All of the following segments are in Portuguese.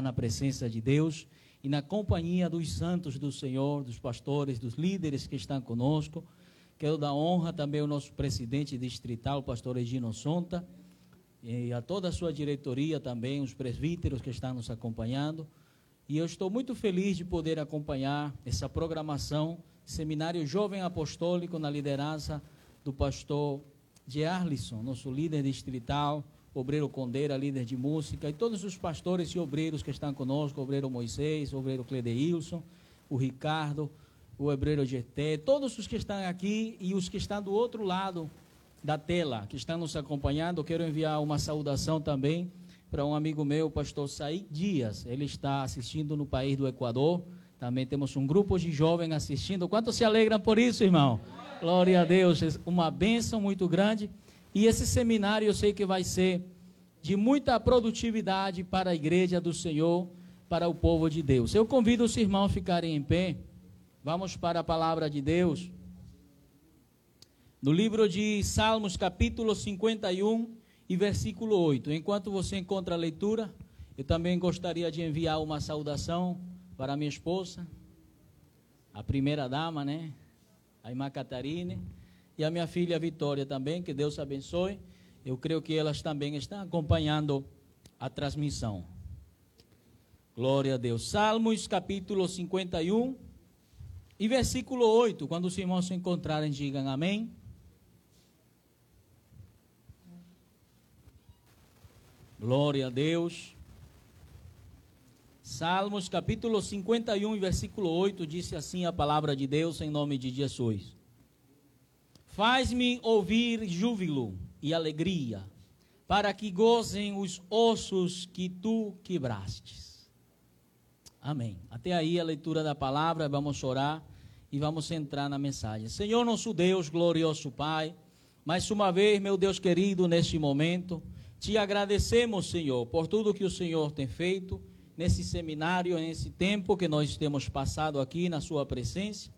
na presença de Deus e na companhia dos santos do Senhor, dos pastores, dos líderes que estão conosco. Quero dar honra também ao nosso presidente distrital, o pastor Egino Sonta, e a toda a sua diretoria também, os presbíteros que estão nos acompanhando. E eu estou muito feliz de poder acompanhar essa programação, Seminário Jovem Apostólico, na liderança do pastor Gearlisson, nosso líder distrital, obreiro Condeira, líder de música, e todos os pastores e obreiros que estão conosco, obreiro Moisés, obreiro Cledeilson, o Ricardo, o obreiro GT, todos os que estão aqui e os que estão do outro lado da tela, que estão nos acompanhando, quero enviar uma saudação também para um amigo meu, o pastor Saí Dias, ele está assistindo no país do Equador, também temos um grupo de jovens assistindo, quanto se alegram por isso, irmão? Glória a Deus, uma bênção muito grande, e esse seminário eu sei que vai ser de muita produtividade para a igreja do Senhor, para o povo de Deus. Eu convido os irmãos a ficarem em pé. Vamos para a palavra de Deus. No livro de Salmos, capítulo 51 e versículo 8. Enquanto você encontra a leitura, eu também gostaria de enviar uma saudação para minha esposa, a primeira dama, né? A irmã Catarine e a minha filha Vitória também, que Deus abençoe. Eu creio que elas também estão acompanhando a transmissão. Glória a Deus. Salmos capítulo 51 e versículo 8. Quando os irmãos se encontrarem, digam amém. Glória a Deus. Salmos capítulo 51 e versículo 8 disse assim a palavra de Deus em nome de Jesus. Faz-me ouvir júbilo e alegria, para que gozem os ossos que tu quebrastes. Amém. Até aí a leitura da palavra, vamos orar e vamos entrar na mensagem. Senhor nosso Deus, glorioso Pai, mais uma vez, meu Deus querido, neste momento, te agradecemos, Senhor, por tudo que o Senhor tem feito nesse seminário, nesse tempo que nós temos passado aqui na Sua presença.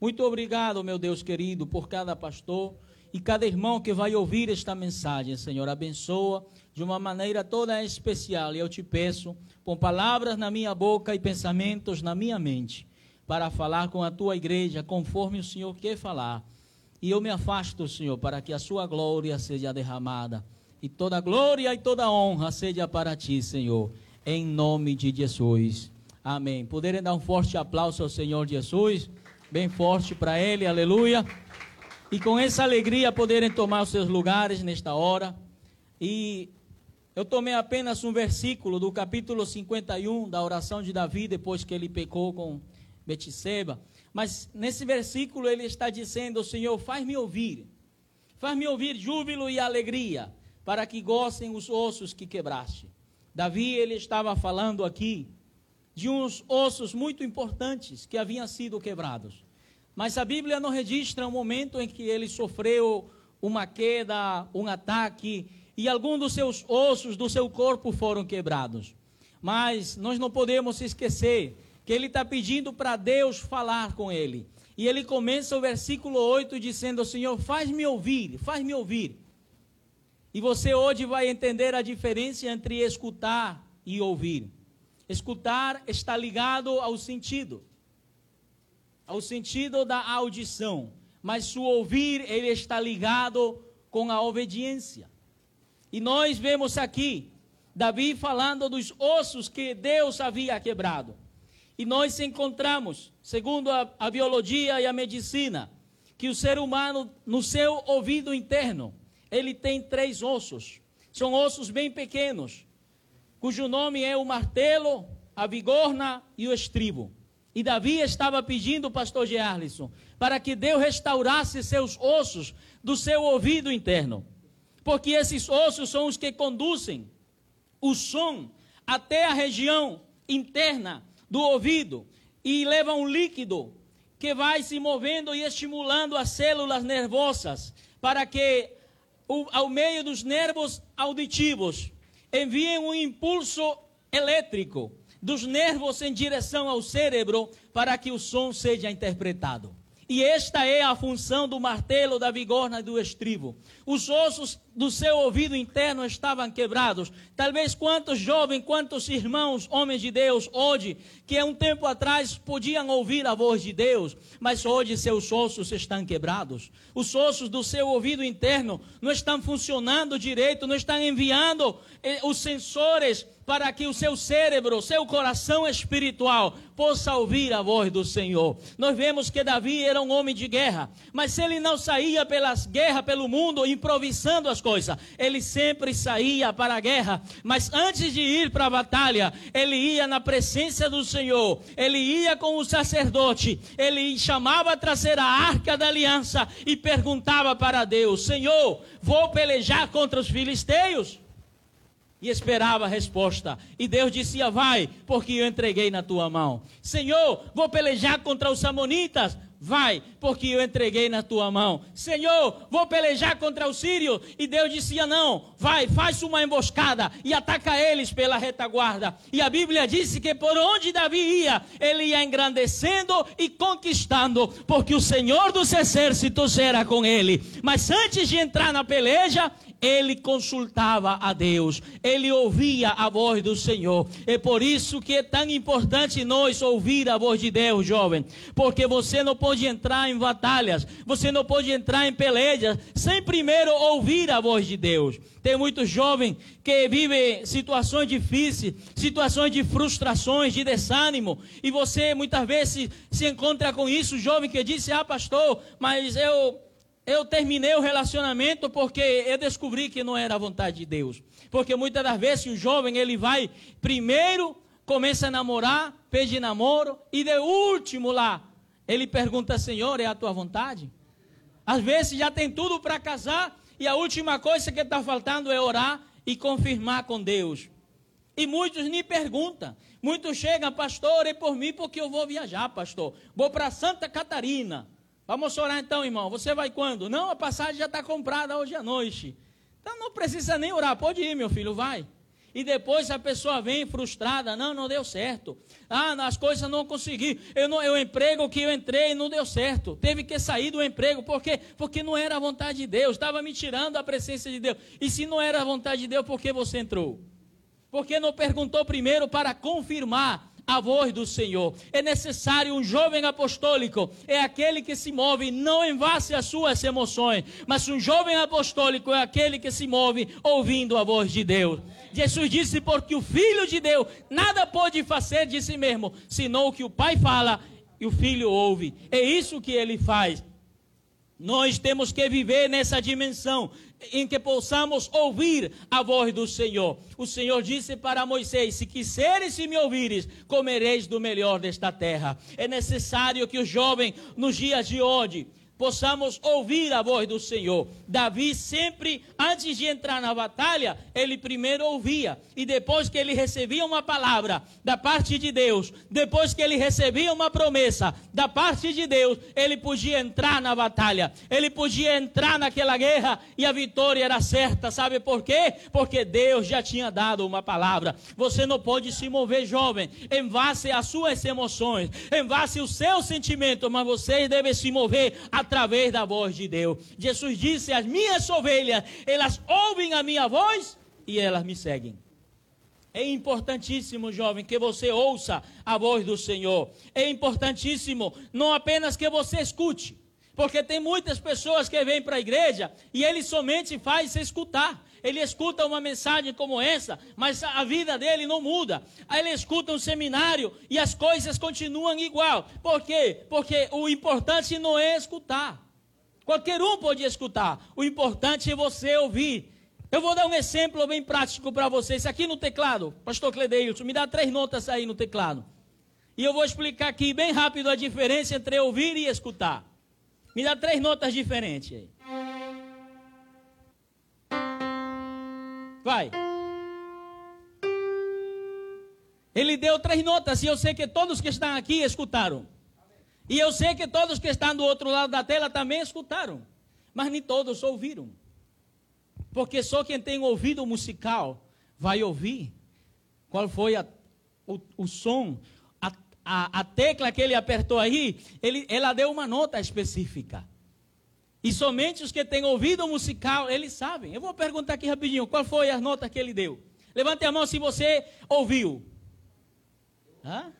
Muito obrigado, meu Deus querido, por cada pastor e cada irmão que vai ouvir esta mensagem, Senhor. Abençoa de uma maneira toda especial. E eu te peço, com palavras na minha boca e pensamentos na minha mente, para falar com a tua igreja conforme o Senhor quer falar. E eu me afasto, Senhor, para que a sua glória seja derramada. E toda glória e toda honra seja para ti, Senhor. Em nome de Jesus. Amém. Poderem dar um forte aplauso ao Senhor Jesus bem forte para ele, aleluia. E com essa alegria poderem tomar os seus lugares nesta hora. E eu tomei apenas um versículo do capítulo 51 da oração de Davi, depois que ele pecou com Betseba. Mas nesse versículo ele está dizendo: Senhor, faz-me ouvir, faz-me ouvir júbilo e alegria, para que gostem os ossos que quebraste. Davi, ele estava falando aqui de uns ossos muito importantes que haviam sido quebrados. Mas a Bíblia não registra um momento em que ele sofreu uma queda, um ataque, e alguns dos seus ossos do seu corpo foram quebrados. Mas nós não podemos esquecer que ele está pedindo para Deus falar com ele. E ele começa o versículo 8 dizendo: Senhor, faz-me ouvir, faz-me ouvir. E você hoje vai entender a diferença entre escutar e ouvir. Escutar está ligado ao sentido, ao sentido da audição, mas o ouvir ele está ligado com a obediência. E nós vemos aqui Davi falando dos ossos que Deus havia quebrado. E nós encontramos, segundo a, a biologia e a medicina, que o ser humano, no seu ouvido interno, ele tem três ossos. São ossos bem pequenos, cujo nome é o martelo, a vigorna e o estribo. E Davi estava pedindo, pastor Gerlisson, para que Deus restaurasse seus ossos do seu ouvido interno. Porque esses ossos são os que conduzem o som até a região interna do ouvido e levam um líquido que vai se movendo e estimulando as células nervosas para que, ao meio dos nervos auditivos, enviem um impulso elétrico dos nervos em direção ao cérebro para que o som seja interpretado. E esta é a função do martelo, da vigorna e do estribo. Os ossos do seu ouvido interno estavam quebrados. Talvez quantos jovens, quantos irmãos, homens de Deus, hoje, que um tempo atrás podiam ouvir a voz de Deus, mas hoje seus ossos estão quebrados. Os ossos do seu ouvido interno não estão funcionando direito, não estão enviando eh, os sensores para que o seu cérebro, seu coração espiritual possa ouvir a voz do Senhor. Nós vemos que Davi era um homem de guerra, mas se ele não saía pelas guerras pelo mundo improvisando as coisas, ele sempre saía para a guerra, mas antes de ir para a batalha, ele ia na presença do Senhor, ele ia com o sacerdote, ele chamava a trazer a arca da aliança e perguntava para Deus: Senhor, vou pelejar contra os filisteus? e esperava a resposta. E Deus dizia: Vai, porque eu entreguei na tua mão. Senhor, vou pelejar contra os Samonitas. Vai, porque eu entreguei na tua mão. Senhor, vou pelejar contra os sírios. E Deus dizia: Não, vai, faz uma emboscada e ataca eles pela retaguarda. E a Bíblia disse que por onde Davi ia, ele ia engrandecendo e conquistando, porque o Senhor dos exércitos era com ele. Mas antes de entrar na peleja, ele consultava a Deus, ele ouvia a voz do Senhor. É por isso que é tão importante nós ouvir a voz de Deus, jovem, porque você não pode entrar em batalhas, você não pode entrar em pelejas sem primeiro ouvir a voz de Deus. Tem muitos jovens que vivem situações difíceis, situações de frustrações, de desânimo, e você muitas vezes se encontra com isso, jovem que diz: "Ah, pastor, mas eu eu terminei o relacionamento porque eu descobri que não era a vontade de Deus. Porque muitas das vezes o jovem ele vai primeiro começa a namorar, pede namoro e de último lá ele pergunta: "Senhor, é a tua vontade?" Às vezes já tem tudo para casar e a última coisa que está faltando é orar e confirmar com Deus. E muitos nem perguntam. Muitos chegam, pastor, é por mim porque eu vou viajar, pastor. Vou para Santa Catarina. Vamos orar então, irmão. Você vai quando? Não, a passagem já está comprada hoje à noite. Então não precisa nem orar. Pode ir, meu filho, vai. E depois a pessoa vem frustrada, não, não deu certo. Ah, as coisas não consegui. Eu não, eu emprego que eu entrei não deu certo. Teve que sair do emprego, por quê? Porque não era a vontade de Deus, estava me tirando a presença de Deus. E se não era a vontade de Deus, por que você entrou? Porque não perguntou primeiro para confirmar a voz do Senhor. É necessário um jovem apostólico, é aquele que se move não em base às suas emoções, mas um jovem apostólico é aquele que se move ouvindo a voz de Deus. Jesus disse: Porque o Filho de Deus nada pode fazer de si mesmo, senão o que o Pai fala e o Filho ouve. É isso que ele faz. Nós temos que viver nessa dimensão em que possamos ouvir a voz do Senhor. O Senhor disse para Moisés: Se quiseres e me ouvires, comereis do melhor desta terra. É necessário que o jovem, nos dias de hoje, possamos ouvir a voz do Senhor. Davi sempre, antes de entrar na batalha, ele primeiro ouvia. E depois que ele recebia uma palavra da parte de Deus, depois que ele recebia uma promessa da parte de Deus, ele podia entrar na batalha. Ele podia entrar naquela guerra e a vitória era certa. Sabe por quê? Porque Deus já tinha dado uma palavra. Você não pode se mover, jovem, em base às suas emoções, em base aos seus sentimentos, mas você deve se mover a através da voz de Deus. Jesus disse: As minhas ovelhas, elas ouvem a minha voz e elas me seguem. É importantíssimo, jovem, que você ouça a voz do Senhor. É importantíssimo não apenas que você escute, porque tem muitas pessoas que vêm para a igreja e ele somente faz escutar. Ele escuta uma mensagem como essa, mas a vida dele não muda. Aí ele escuta um seminário e as coisas continuam igual. Por quê? Porque o importante não é escutar. Qualquer um pode escutar. O importante é você ouvir. Eu vou dar um exemplo bem prático para vocês. Aqui no teclado, Pastor Cledeilson, me dá três notas aí no teclado. E eu vou explicar aqui bem rápido a diferença entre ouvir e escutar. Me dá três notas diferentes aí. Vai. Ele deu três notas e eu sei que todos que estão aqui escutaram. E eu sei que todos que estão do outro lado da tela também escutaram. Mas nem todos ouviram. Porque só quem tem ouvido musical vai ouvir qual foi a, o, o som, a, a, a, tecla que ele apertou aí, ele, ela deu uma nota específica. E somente os que têm ouvido musical, eles sabem. Eu vou perguntar aqui rapidinho, qual foi a nota que ele deu? Levante a mão se você ouviu. Hã?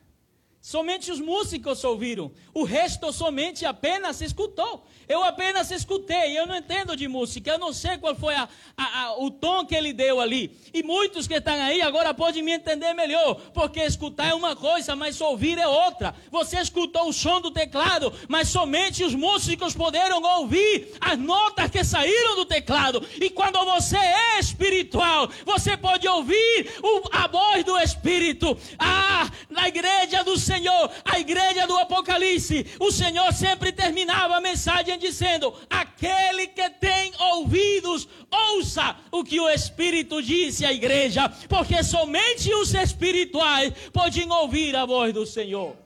Somente os músicos ouviram. O resto somente apenas escutou. Eu apenas escutei. Eu não entendo de música. Eu não sei qual foi a, a, a, o tom que ele deu ali. E muitos que estão aí agora podem me entender melhor. Porque escutar é uma coisa, mas ouvir é outra. Você escutou o som do teclado, mas somente os músicos puderam ouvir as notas que saíram do teclado. E quando você é espiritual, você pode ouvir o, a voz do Espírito. Ah, na igreja do Senhor a igreja do Apocalipse, o Senhor sempre terminava a mensagem dizendo: aquele que tem ouvidos, ouça o que o Espírito disse à igreja, porque somente os espirituais podem ouvir a voz do Senhor.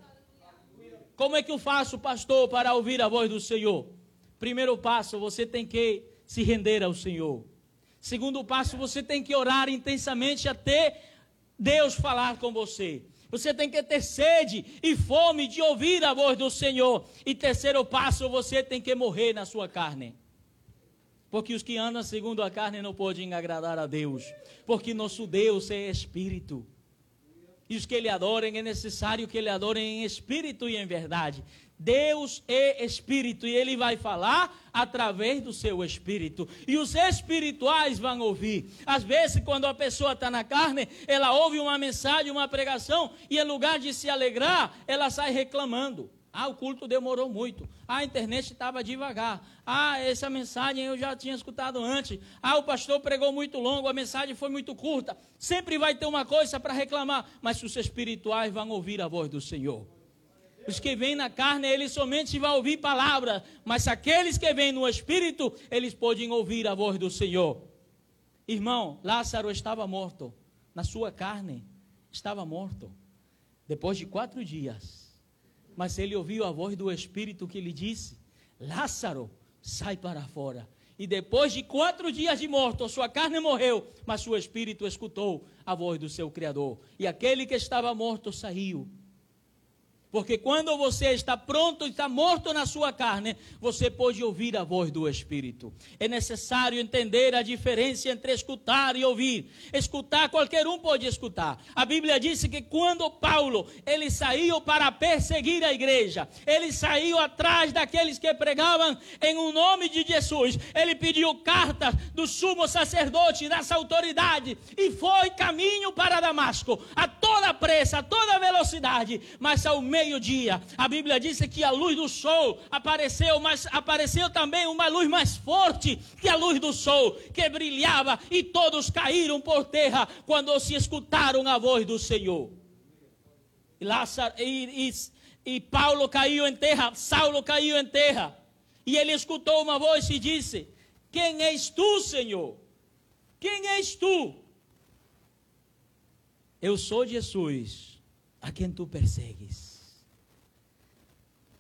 Como é que eu faço, pastor, para ouvir a voz do Senhor? Primeiro passo, você tem que se render ao Senhor. Segundo passo, você tem que orar intensamente até Deus falar com você. Você tem que ter sede e fome de ouvir a voz do Senhor. E terceiro passo, você tem que morrer na sua carne. Porque os que andam segundo a carne não podem agradar a Deus. Porque nosso Deus é espírito. E os que ele adorem, é necessário que ele adorem em espírito e em verdade. Deus é espírito e ele vai falar através do seu espírito. E os espirituais vão ouvir. Às vezes, quando a pessoa está na carne, ela ouve uma mensagem, uma pregação, e em lugar de se alegrar, ela sai reclamando. Ah, o culto demorou muito. Ah, a internet estava devagar. Ah, essa mensagem eu já tinha escutado antes. Ah, o pastor pregou muito longo, a mensagem foi muito curta. Sempre vai ter uma coisa para reclamar, mas os espirituais vão ouvir a voz do Senhor. Os que vêm na carne, eles somente vão ouvir palavras, mas aqueles que vêm no espírito, eles podem ouvir a voz do Senhor. Irmão, Lázaro estava morto, na sua carne, estava morto, depois de quatro dias. Mas ele ouviu a voz do Espírito que lhe disse: Lázaro, sai para fora. E depois de quatro dias de morto, sua carne morreu, mas seu espírito escutou a voz do seu Criador. E aquele que estava morto saiu porque quando você está pronto, está morto na sua carne, você pode ouvir a voz do Espírito. É necessário entender a diferença entre escutar e ouvir. Escutar, qualquer um pode escutar. A Bíblia disse que quando Paulo, ele saiu para perseguir a igreja, ele saiu atrás daqueles que pregavam em o um nome de Jesus. Ele pediu cartas do sumo sacerdote, das autoridades, e foi caminho para Damasco, a toda pressa, a toda velocidade, mas ao meio meio-dia. A Bíblia diz que a luz do sol apareceu, mas apareceu também uma luz mais forte que a luz do sol, que brilhava e todos caíram por terra quando se escutaram a voz do Senhor. E, Lázaro, e, e, e Paulo caiu em terra, Saulo caiu em terra. E ele escutou uma voz e disse: Quem és tu, Senhor? Quem és tu? Eu sou Jesus, a quem tu persegues.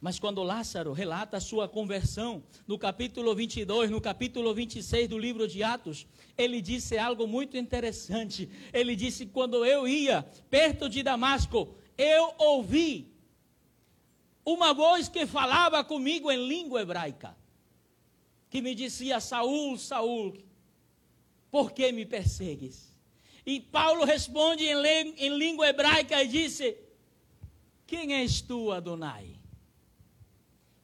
Mas quando Lázaro relata a sua conversão, no capítulo 22, no capítulo 26 do livro de Atos, ele disse algo muito interessante. Ele disse: Quando eu ia perto de Damasco, eu ouvi uma voz que falava comigo em língua hebraica, que me dizia: Saul, Saul, por que me persegues? E Paulo responde em, em língua hebraica e disse: Quem és tu, Adonai?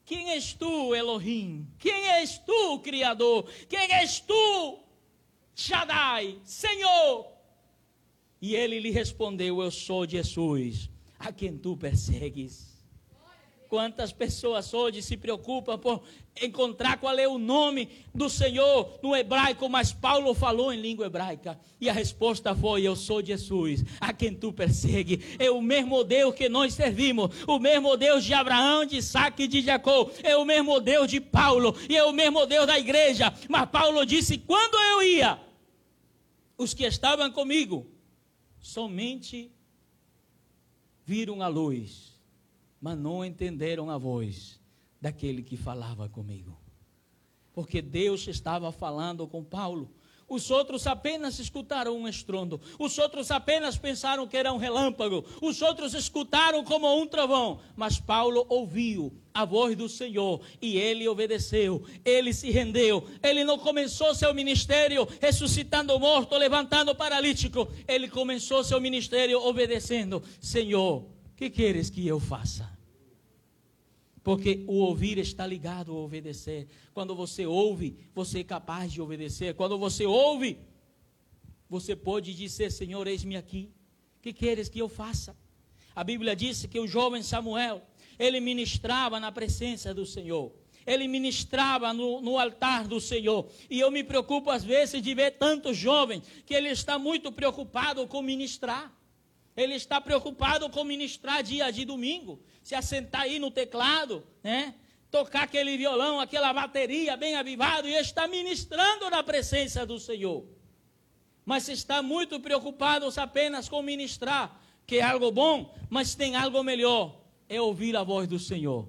Quem és tu, Elohim? Quem és tu, Criador? Quem és tu, Shaddai, Senhor? E ele lhe respondeu: Eu sou Jesus, a quem tu persegues. Quantas pessoas hoje se preocupam por encontrar qual é o nome do Senhor no hebraico, mas Paulo falou em língua hebraica. E a resposta foi: Eu sou Jesus, a quem tu persegue. É o mesmo Deus que nós servimos, o mesmo Deus de Abraão, de Isaac e de Jacó. É o mesmo Deus de Paulo, e é o mesmo Deus da igreja. Mas Paulo disse: Quando eu ia, os que estavam comigo somente viram a luz mas não entenderam a voz daquele que falava comigo. Porque Deus estava falando com Paulo. Os outros apenas escutaram um estrondo. Os outros apenas pensaram que era um relâmpago. Os outros escutaram como um trovão. Mas Paulo ouviu a voz do Senhor e ele obedeceu. Ele se rendeu. Ele não começou seu ministério ressuscitando morto, levantando paralítico. Ele começou seu ministério obedecendo. Senhor, que queres que eu faça? Porque o ouvir está ligado ao obedecer. Quando você ouve, você é capaz de obedecer. Quando você ouve, você pode dizer: Senhor, eis-me aqui. Que queres que eu faça? A Bíblia disse que o jovem Samuel, ele ministrava na presença do Senhor. Ele ministrava no, no, altar do Senhor. E eu me preocupo às vezes de ver tantos jovens que ele está muito preocupado com ministrar. Ele está preocupado com ministrar dia de domingo, se assentar aí no teclado, né? Tocar aquele violão, aquela bateria bem avivado e está ministrando na presença do Senhor. Mas está muito preocupado apenas com ministrar, que é algo bom, mas tem algo melhor, é ouvir a voz do Senhor.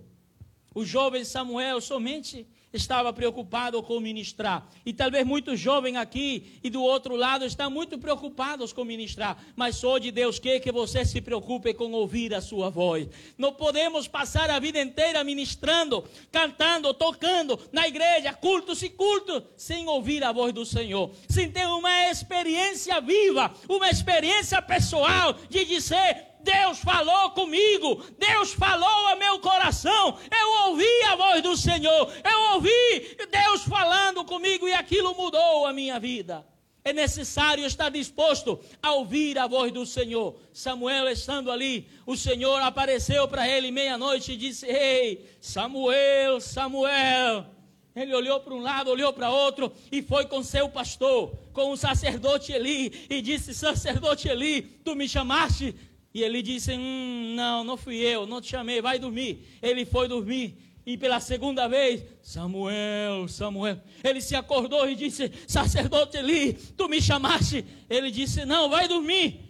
O jovem Samuel somente estava preocupado com ministrar. E talvez muitos jovens aqui e do outro lado estão muito preocupados com ministrar. Mas só de Deus quer que você se preocupe com ouvir a sua voz. Não podemos passar a vida inteira ministrando, cantando, tocando na igreja, cultos e cultos, sem ouvir a voz do Senhor. Sem ter uma experiência viva, uma experiência pessoal de dizer Deus falou comigo, Deus falou a meu coração, eu ouvi a voz do Senhor, eu ouvi Deus falando comigo e aquilo mudou a minha vida. É necessário estar disposto a ouvir a voz do Senhor. Samuel estando ali, o Senhor apareceu para ele meia-noite e disse: Ei, Samuel, Samuel. Ele olhou para um lado, olhou para outro e foi com seu pastor, com o sacerdote Eli, e disse: Sacerdote Eli, tu me chamaste? E ele disse: hum, Não, não fui eu, não te chamei, vai dormir. Ele foi dormir. E pela segunda vez, Samuel, Samuel. Ele se acordou e disse: Sacerdote Eli, tu me chamaste. Ele disse: Não, vai dormir.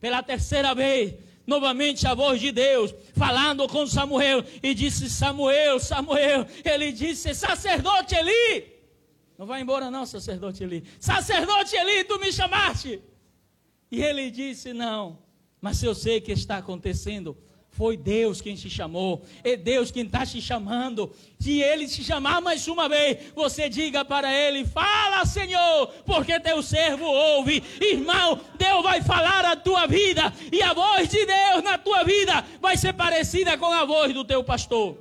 Pela terceira vez, novamente a voz de Deus falando com Samuel e disse: Samuel, Samuel. Ele disse: Sacerdote Eli. Não vai embora, não, sacerdote Eli. Sacerdote Eli, tu me chamaste. E ele disse: Não. Mas eu sei que está acontecendo. Foi Deus quem te chamou, é Deus quem está te chamando. Se Ele te chamar mais uma vez, você diga para Ele: Fala, Senhor, porque teu servo ouve. Irmão, Deus vai falar a tua vida, e a voz de Deus na tua vida vai ser parecida com a voz do teu pastor.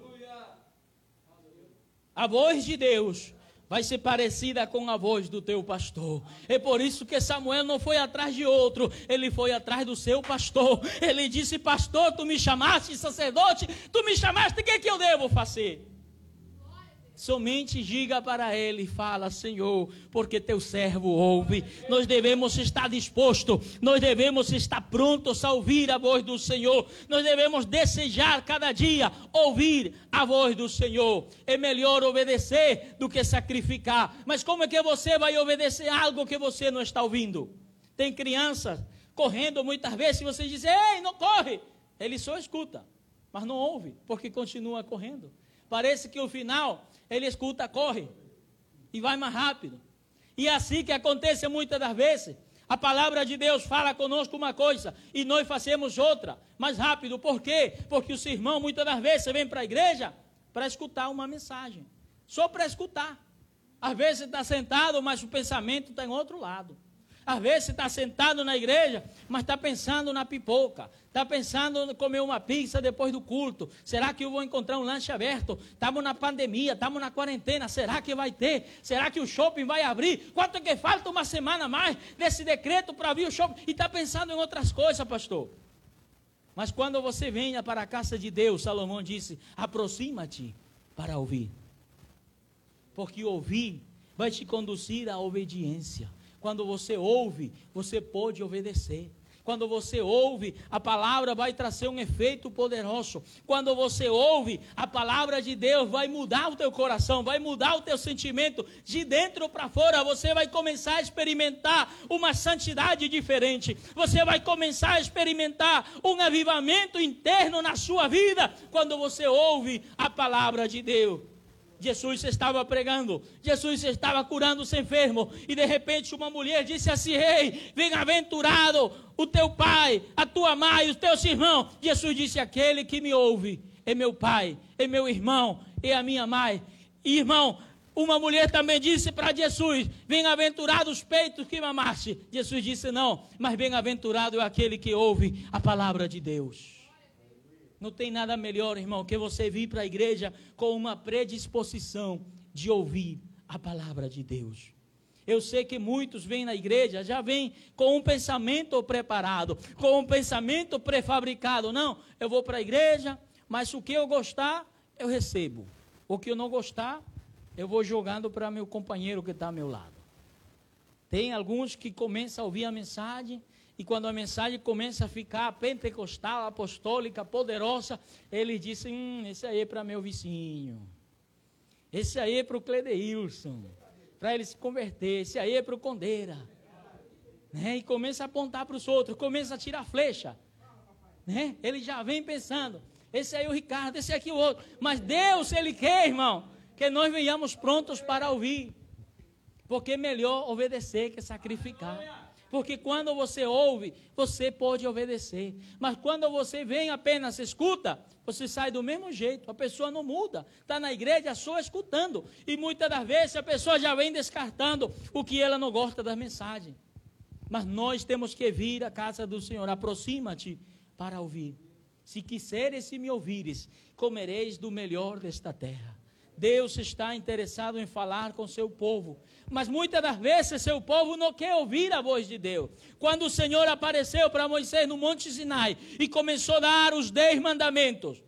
A voz de Deus vai ser parecida com a voz do teu pastor. É por isso que Samuel não foi atrás de outro, ele foi atrás do seu pastor. Ele disse: Pastor, tu me chamaste, sacerdote, tu me chamaste, o que, é que eu devo fazer? Somente diga para ele, fala, Senhor, porque teu servo ouve. Nós devemos estar dispostos, nós devemos estar prontos a ouvir a voz do Senhor. Nós devemos desejar cada dia ouvir a voz do Senhor. É melhor obedecer do que sacrificar. Mas como é que você vai obedecer algo que você não está ouvindo? Tem crianças correndo muitas vezes, e você diz, ei, não corre. Ele só escuta, mas não ouve, porque continua correndo. Parece que o final ele escuta, corre e vai mais rápido. E é assim que acontece muitas das vezes. A palavra de Deus fala conosco uma coisa e nós fazemos outra, mais rápido. Por quê? Porque o irmão muitas das vezes vem para a igreja para escutar uma mensagem, só para escutar. Às vezes está sentado, mas o pensamento está em outro lado. Às vezes está sentado na igreja, mas está pensando na pipoca, está pensando em comer uma pizza depois do culto. Será que eu vou encontrar um lanche aberto? Estamos na pandemia, estamos na quarentena. Será que vai ter? Será que o shopping vai abrir? Quanto que falta uma semana mais desse decreto para abrir o shopping? E está pensando em outras coisas, pastor. Mas quando você venha para a casa de Deus, Salomão disse: aproxima-te para ouvir. Porque ouvir vai te conduzir à obediência. Quando você ouve, você pode obedecer. Quando você ouve, a palavra vai trazer um efeito poderoso. Quando você ouve, a palavra de Deus vai mudar o teu coração, vai mudar o teu sentimento de dentro para fora. Você vai começar a experimentar uma santidade diferente. Você vai começar a experimentar um avivamento interno na sua vida quando você ouve a palavra de Deus. Jesus estava pregando, Jesus estava curando os enfermos, e de repente uma mulher disse assim: Rei, bem-aventurado o teu pai, a tua mãe, os teus irmãos. Jesus disse: Aquele que me ouve é meu pai, é meu irmão, é a minha mãe. E, irmão, uma mulher também disse para Jesus: Bem-aventurado os peitos que mamaste. Jesus disse: Não, mas bem-aventurado é aquele que ouve a palavra de Deus. Não tem nada melhor, irmão, que você vir para a igreja com uma predisposição de ouvir a palavra de Deus. Eu sei que muitos vêm na igreja, já vêm com um pensamento preparado, com um pensamento prefabricado. Não, eu vou para a igreja, mas o que eu gostar, eu recebo. O que eu não gostar, eu vou jogando para meu companheiro que está ao meu lado. Tem alguns que começam a ouvir a mensagem, e quando a mensagem começa a ficar pentecostal, apostólica, poderosa, ele disse: Hum, esse aí é para meu vizinho. Esse aí é para o Cledeilson. Para ele se converter. Esse aí é para o Condeira. Né? E começa a apontar para os outros, começa a tirar flecha. Né? Ele já vem pensando: esse aí é o Ricardo, esse aqui é o outro. Mas Deus, Ele quer, irmão, que nós venhamos prontos para ouvir. Porque é melhor obedecer que sacrificar. Porque quando você ouve, você pode obedecer. Mas quando você vem apenas escuta, você sai do mesmo jeito. A pessoa não muda. Está na igreja só escutando. E muitas das vezes a pessoa já vem descartando o que ela não gosta da mensagem. Mas nós temos que vir à casa do Senhor. Aproxima-te para ouvir. Se quiseres e me ouvires, comereis do melhor desta terra. Deus está interessado em falar com seu povo. Mas muitas das vezes seu povo não quer ouvir a voz de Deus. Quando o Senhor apareceu para Moisés no Monte Sinai e começou a dar os dez mandamentos,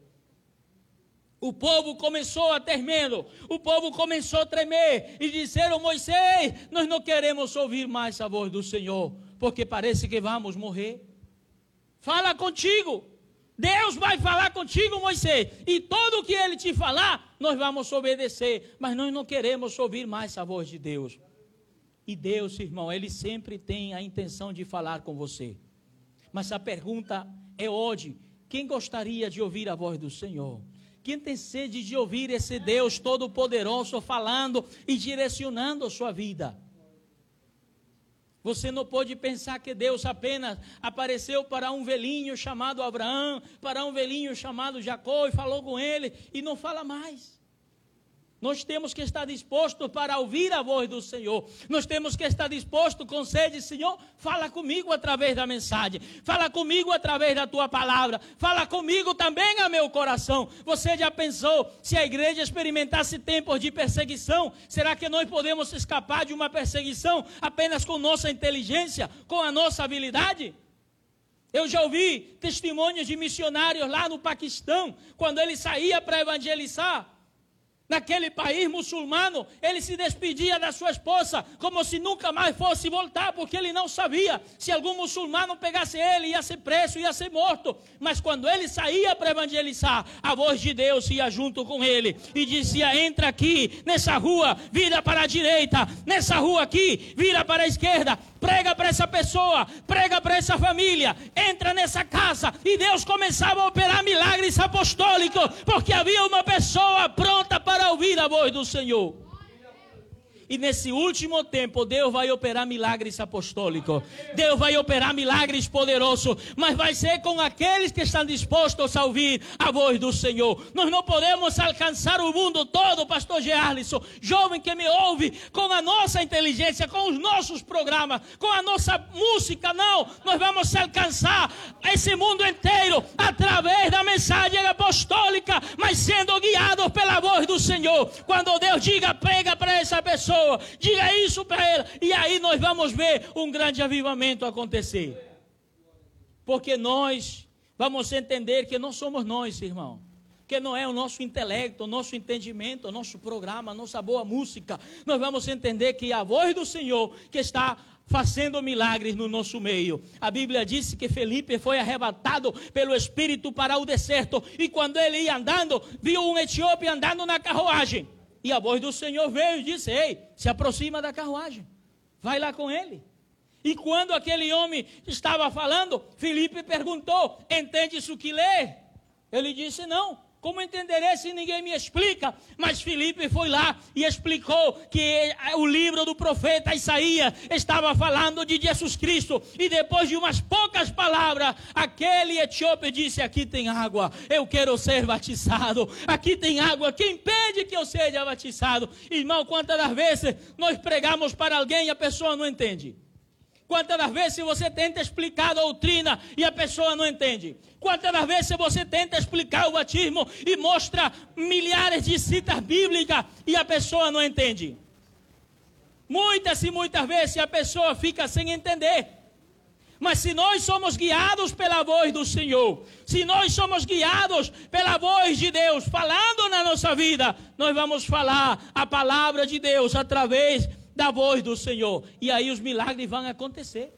o povo começou a ter medo, o povo começou a tremer e disseram: Moisés, nós não queremos ouvir mais a voz do Senhor, porque parece que vamos morrer. Fala contigo. Deus vai falar contigo, Moisés, e tudo o que ele te falar, nós vamos obedecer, mas nós não queremos ouvir mais a voz de Deus. E Deus, irmão, ele sempre tem a intenção de falar com você. Mas a pergunta é hoje: quem gostaria de ouvir a voz do Senhor? Quem tem sede de ouvir esse Deus Todo-Poderoso falando e direcionando a sua vida? Você não pode pensar que Deus apenas apareceu para um velhinho chamado Abraão, para um velhinho chamado Jacó e falou com ele e não fala mais. Nós temos que estar dispostos para ouvir a voz do Senhor. Nós temos que estar dispostos com sede, Senhor, fala comigo através da mensagem. Fala comigo através da tua palavra. Fala comigo também a meu coração. Você já pensou se a igreja experimentasse tempos de perseguição? Será que nós podemos escapar de uma perseguição apenas com nossa inteligência, com a nossa habilidade? Eu já ouvi testemunhos de missionários lá no Paquistão, quando ele saía para evangelizar naquele país muçulmano, ele se despedia da sua esposa como se nunca mais fosse voltar, porque ele não sabia se algum muçulmano pegasse ele, ia ser preso, ia ser morto. Mas quando ele saía para evangelizar, a voz de Deus ia junto com ele e dizia: Entra aqui nessa rua, vira para a direita, nessa rua aqui, vira para a esquerda, prega para essa pessoa, prega para essa família, entra nessa casa. E Deus começava a operar milagres apostólicos, porque havia uma pessoa pronta para ouvir a voz do Senhor. E nesse último tempo, Deus vai operar milagres apostólicos. Deus vai operar milagres poderosos. Mas vai ser com aqueles que estão dispostos a ouvir a voz do Senhor. Nós não podemos alcançar o mundo todo, Pastor Gearlisson. Jovem que me ouve, com a nossa inteligência, com os nossos programas, com a nossa música. Não. Nós vamos alcançar esse mundo inteiro através da mensagem apostólica, mas sendo guiados pela voz do Senhor. Quando Deus diga, prega para essa pessoa pessoa, diga isso para ela, e aí nós vamos ver um grande avivamento acontecer. Porque nós vamos entender que não somos nós, irmão. Que não é o nosso intelecto, o nosso entendimento, o nosso programa, a nossa boa música. Nós vamos entender que é a voz do Senhor que está fazendo milagres no nosso meio. A Bíblia disse que Felipe foi arrebatado pelo Espírito para o deserto e quando ele ia andando, viu um etíope andando na carruagem. E a voz do Senhor veio e disse: Ei, se aproxima da carruagem, vai lá com ele. E quando aquele homem estava falando, Felipe perguntou: Entendes o que lê? Ele disse: Não. Como entenderei se ninguém me explica? Mas Filipe foi lá e explicou que o livro do profeta Isaías estava falando de Jesus Cristo. E depois de umas poucas palavras, aquele etíope disse: Aqui tem água, eu quero ser batizado. Aqui tem água, quem pede que eu seja batizado? Irmão, quantas das vezes nós pregamos para alguém e a pessoa não entende? Quantas das vezes você tenta explicar a doutrina e a pessoa não entende? Quantas das vezes você tenta explicar o batismo e mostra milhares de citas bíblicas e a pessoa não entende? Muitas e muitas vezes a pessoa fica sem entender. Mas se nós somos guiados pela voz do Senhor, se nós somos guiados pela voz de Deus falando na nossa vida, nós vamos falar a palavra de Deus através da voz do Senhor. E aí os milagres vão acontecer.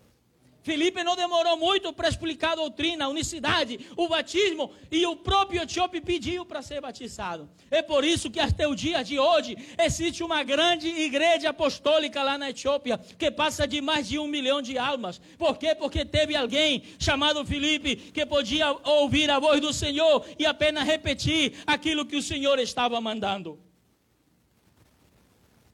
Felipe não demorou muito para explicar a doutrina, a unicidade, o batismo, e o próprio etíope pediu para ser batizado. É por isso que até o dia de hoje existe uma grande igreja apostólica lá na Etiópia, que passa de mais de um milhão de almas. Por quê? Porque teve alguém chamado Felipe que podia ouvir a voz do Senhor e apenas repetir aquilo que o Senhor estava mandando.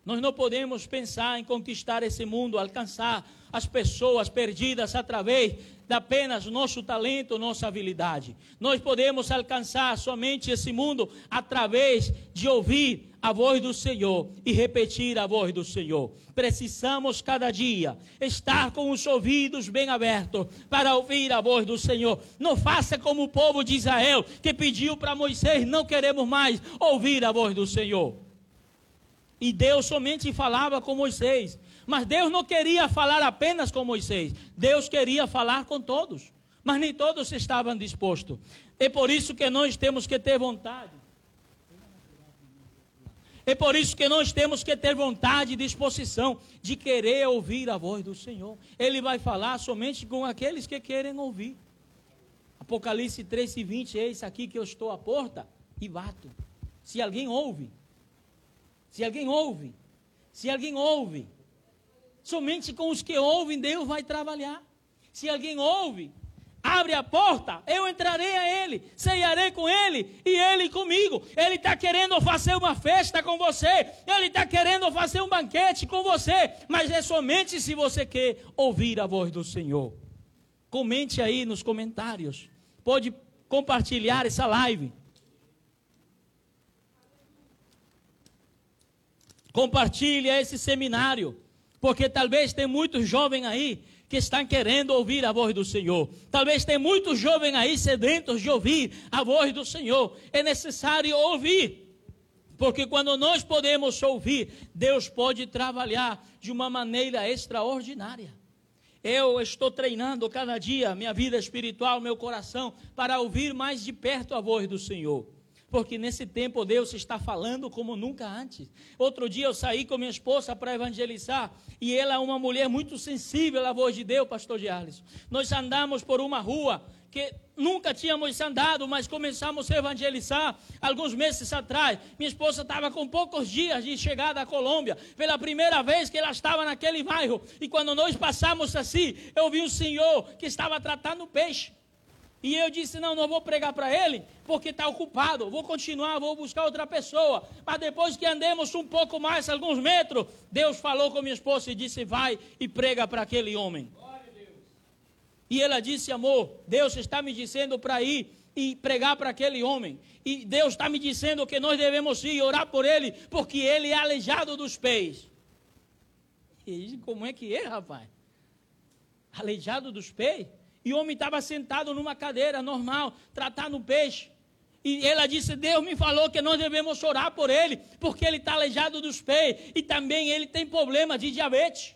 Nós não podemos pensar em conquistar esse mundo, alcançar as pessoas perdidas através de apenas nosso talento, nossa habilidade. Nós podemos alcançar somente esse mundo através de ouvir a voz do Senhor e repetir a voz do Senhor. Precisamos cada dia estar com os ouvidos bem abertos para ouvir a voz do Senhor. Não faça como o povo de Israel que pediu para Moisés: não queremos mais ouvir a voz do Senhor. E Deus somente falava com Moisés. Mas Deus não queria falar apenas com Moisés. Deus queria falar com todos. Mas nem todos estavam dispostos. É por isso que nós temos que ter vontade. É por isso que nós temos que ter vontade e disposição de querer ouvir a voz do Senhor. Ele vai falar somente com aqueles que querem ouvir. Apocalipse 3 e 20, eis aqui que eu estou à porta e bato. Se alguém ouve, se alguém ouve, se alguém ouve, somente com os que ouvem Deus vai trabalhar. Se alguém ouve, abre a porta, eu entrarei a ele, ceiarei com ele e ele comigo. Ele está querendo fazer uma festa com você, ele está querendo fazer um banquete com você, mas é somente se você quer ouvir a voz do Senhor. Comente aí nos comentários, pode compartilhar essa live. Compartilhe esse seminário, porque talvez tem muitos jovens aí que estão querendo ouvir a voz do Senhor. Talvez tem muitos jovens aí sedentos de ouvir a voz do Senhor. É necessário ouvir. Porque quando nós podemos ouvir, Deus pode trabalhar de uma maneira extraordinária. Eu estou treinando cada dia minha vida espiritual, meu coração, para ouvir mais de perto a voz do Senhor porque nesse tempo Deus está falando como nunca antes. Outro dia eu saí com minha esposa para evangelizar e ela é uma mulher muito sensível à voz de Deus, pastor Jarlis. Nós andamos por uma rua que nunca tínhamos andado, mas começamos a evangelizar alguns meses atrás. Minha esposa estava com poucos dias de chegada à Colômbia, pela primeira vez que ela estava naquele bairro. E quando nós passamos assim, eu vi um senhor que estava tratando peixe. E eu disse: não, não vou pregar para ele, porque está ocupado. Vou continuar, vou buscar outra pessoa. Mas depois que andemos um pouco mais, alguns metros, Deus falou com minha esposa e disse: vai e prega para aquele homem. E ela disse: amor, Deus está me dizendo para ir e pregar para aquele homem. E Deus está me dizendo que nós devemos ir orar por ele, porque ele é aleijado dos pés. E como é que é, rapaz? Aleijado dos pés? E o homem estava sentado numa cadeira normal, tratando peixe. E ela disse: Deus me falou que nós devemos orar por ele, porque ele está aleijado dos pés. E também ele tem problema de diabetes.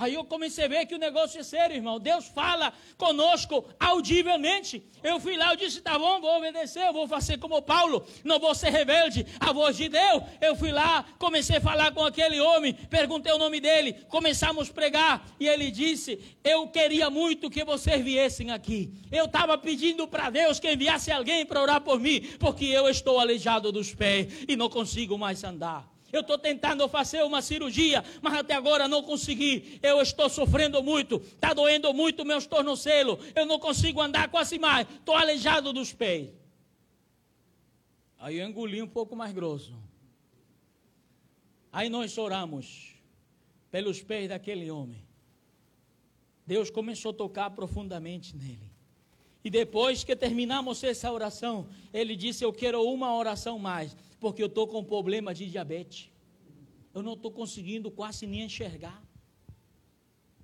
Aí eu comecei a ver que o negócio é sério, irmão. Deus fala conosco audivelmente. Eu fui lá, eu disse: tá bom, vou obedecer, eu vou fazer como Paulo, não vou ser rebelde à voz de Deus. Eu fui lá, comecei a falar com aquele homem, perguntei o nome dele, começamos a pregar. E ele disse: Eu queria muito que vocês viessem aqui. Eu estava pedindo para Deus que enviasse alguém para orar por mim, porque eu estou aleijado dos pés e não consigo mais andar. Eu estou tentando fazer uma cirurgia, mas até agora não consegui. Eu estou sofrendo muito, está doendo muito meus tornozelos. Eu não consigo andar quase mais. Estou aleijado dos pés. Aí eu engoli um pouco mais grosso. Aí nós oramos pelos pés daquele homem. Deus começou a tocar profundamente nele. E depois que terminamos essa oração, ele disse: Eu quero uma oração mais, porque eu estou com problema de diabetes. Eu não estou conseguindo quase nem enxergar.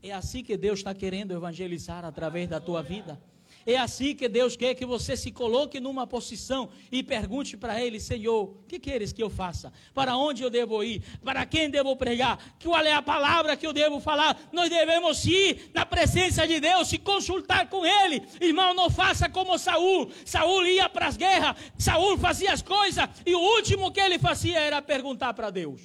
É assim que Deus está querendo evangelizar através da tua vida. É assim que Deus quer que você se coloque numa posição e pergunte para Ele: Senhor, o que queres que eu faça? Para onde eu devo ir? Para quem devo pregar? Qual é a palavra que eu devo falar? Nós devemos ir na presença de Deus e consultar com Ele. Irmão, não faça como Saul. Saul ia para as guerras, Saul fazia as coisas e o último que ele fazia era perguntar para Deus.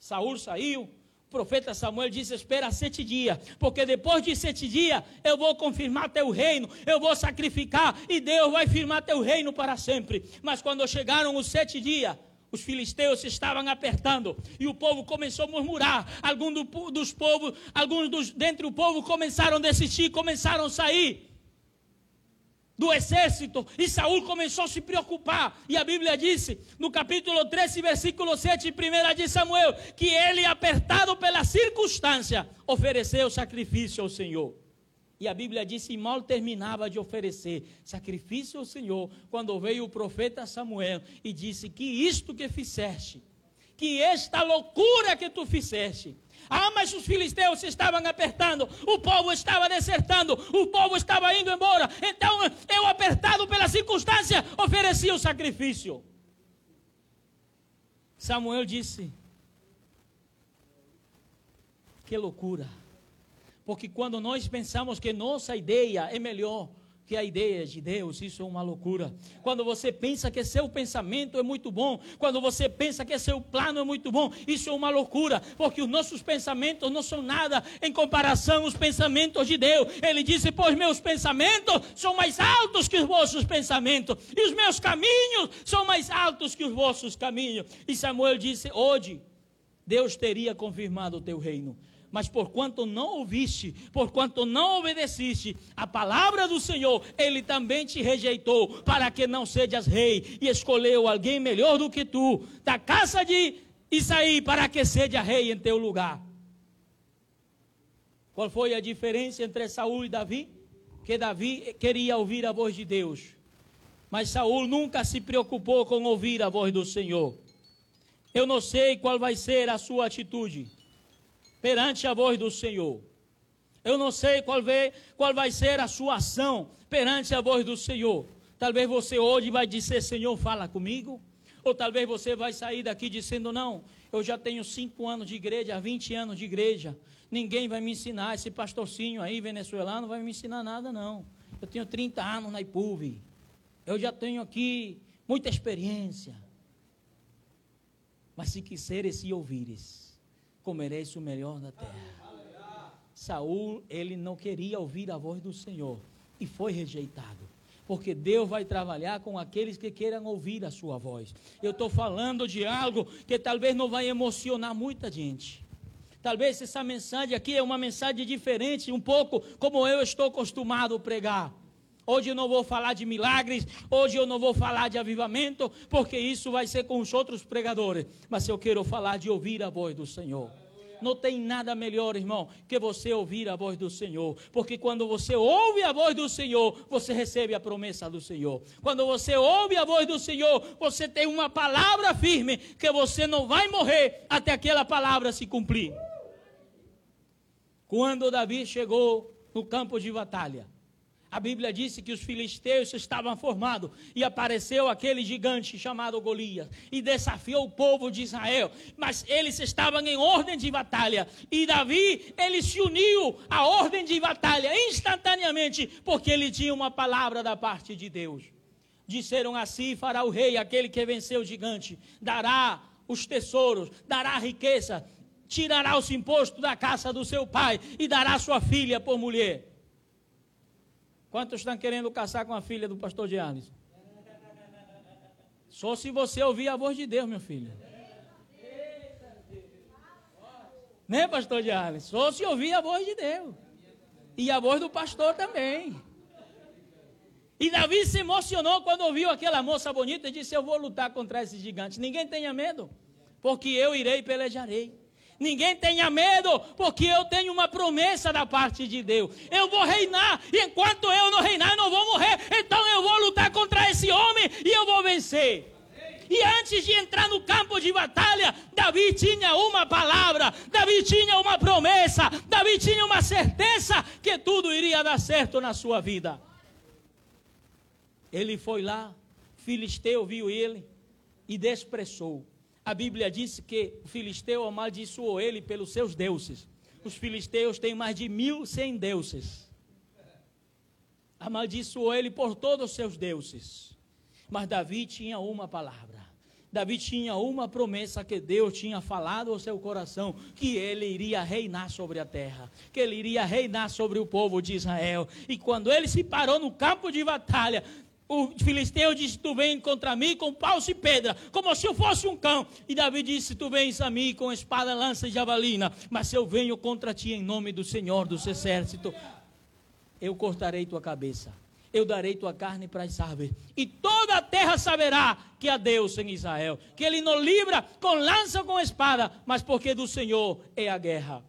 Saul saiu, profeta Samuel disse: Espera sete dias, porque depois de sete dias eu vou confirmar teu reino, eu vou sacrificar e Deus vai firmar teu reino para sempre. Mas quando chegaram os sete dias, os filisteus estavam apertando e o povo começou a murmurar. Alguns do, dos povos, alguns dos, dentre do povo começaram a desistir, começaram a sair do exército, e Saul começou a se preocupar. E a Bíblia disse, no capítulo 13, versículo 7, primeira de Samuel, que ele, apertado pela circunstância, ofereceu sacrifício ao Senhor. E a Bíblia disse, e mal terminava de oferecer sacrifício ao Senhor, quando veio o profeta Samuel e disse: Que isto que fizeste, que esta loucura que tu fizeste, ah, mas os filisteus se estavam apertando, o povo estava desertando, o povo estava indo embora. Então eu, apertado pela circunstância, ofereci o sacrifício. Samuel disse: Que loucura. Porque quando nós pensamos que nossa ideia é melhor, que a ideia de Deus, isso é uma loucura. Quando você pensa que seu pensamento é muito bom, quando você pensa que seu plano é muito bom, isso é uma loucura, porque os nossos pensamentos não são nada em comparação aos pensamentos de Deus. Ele disse: Pois meus pensamentos são mais altos que os vossos pensamentos, e os meus caminhos são mais altos que os vossos caminhos. E Samuel disse: Hoje, Deus teria confirmado o teu reino mas por quanto não ouviste, por quanto não obedeciste a palavra do Senhor, ele também te rejeitou, para que não sejas rei, e escolheu alguém melhor do que tu, da casa de Isaí, para que seja rei em teu lugar. Qual foi a diferença entre Saul e Davi? Que Davi queria ouvir a voz de Deus, mas Saul nunca se preocupou com ouvir a voz do Senhor. Eu não sei qual vai ser a sua atitude perante a voz do Senhor. Eu não sei qual vai, qual vai ser a sua ação perante a voz do Senhor. Talvez você hoje vai dizer, Senhor, fala comigo. Ou talvez você vai sair daqui dizendo, não, eu já tenho cinco anos de igreja, 20 anos de igreja. Ninguém vai me ensinar, esse pastorcinho aí, venezuelano, não vai me ensinar nada, não. Eu tenho 30 anos na IPUV. Eu já tenho aqui muita experiência. Mas se quiseres e ouvires, comereis o melhor da terra. Saul, ele não queria ouvir a voz do Senhor e foi rejeitado. Porque Deus vai trabalhar com aqueles que queiram ouvir a sua voz. Eu estou falando de algo que talvez não vai emocionar muita gente. Talvez essa mensagem aqui é uma mensagem diferente, um pouco como eu estou acostumado a pregar. Hoje eu não vou falar de milagres, hoje eu não vou falar de avivamento, porque isso vai ser com os outros pregadores. Mas eu quero falar de ouvir a voz do Senhor. Não tem nada melhor, irmão, que você ouvir a voz do Senhor. Porque quando você ouve a voz do Senhor, você recebe a promessa do Senhor. Quando você ouve a voz do Senhor, você tem uma palavra firme que você não vai morrer até aquela palavra se cumprir. Quando Davi chegou no campo de batalha, a Bíblia disse que os filisteus estavam formados e apareceu aquele gigante chamado Golias e desafiou o povo de Israel. Mas eles estavam em ordem de batalha e Davi, ele se uniu à ordem de batalha instantaneamente, porque ele tinha uma palavra da parte de Deus. Disseram assim: fará o rei, aquele que venceu o gigante, dará os tesouros, dará a riqueza, tirará os impostos da casa do seu pai e dará sua filha por mulher. Quantos estão querendo casar com a filha do pastor Diális? Só se você ouvir a voz de Deus, meu filho. Né, pastor Diális? Só se ouvir a voz de Deus. E a voz do pastor também. E Davi se emocionou quando ouviu aquela moça bonita e disse: Eu vou lutar contra esses gigantes. Ninguém tenha medo, porque eu irei e pelejarei. Ninguém tenha medo, porque eu tenho uma promessa da parte de Deus. Eu vou reinar, e enquanto eu não reinar, eu não vou morrer. Então eu vou lutar contra esse homem e eu vou vencer. E antes de entrar no campo de batalha, Davi tinha uma palavra, Davi tinha uma promessa, Davi tinha uma certeza que tudo iria dar certo na sua vida. Ele foi lá, Filisteu viu ele e desprezou. A Bíblia diz que o filisteu amaldiçoou ele pelos seus deuses. Os filisteus têm mais de mil cem deuses. Amaldiçoou ele por todos os seus deuses. Mas Davi tinha uma palavra. Davi tinha uma promessa que Deus tinha falado ao seu coração: que ele iria reinar sobre a terra, que ele iria reinar sobre o povo de Israel. E quando ele se parou no campo de batalha, o filisteu disse: Tu vem contra mim com pau e pedra, como se eu fosse um cão. E Davi disse: Tu vens a mim com espada, lança e jabalina. Mas eu venho contra ti em nome do Senhor dos exércitos, eu cortarei tua cabeça, eu darei tua carne para as aves. E toda a terra saberá que há Deus em Israel, que ele não livra com lança ou com espada, mas porque do Senhor é a guerra.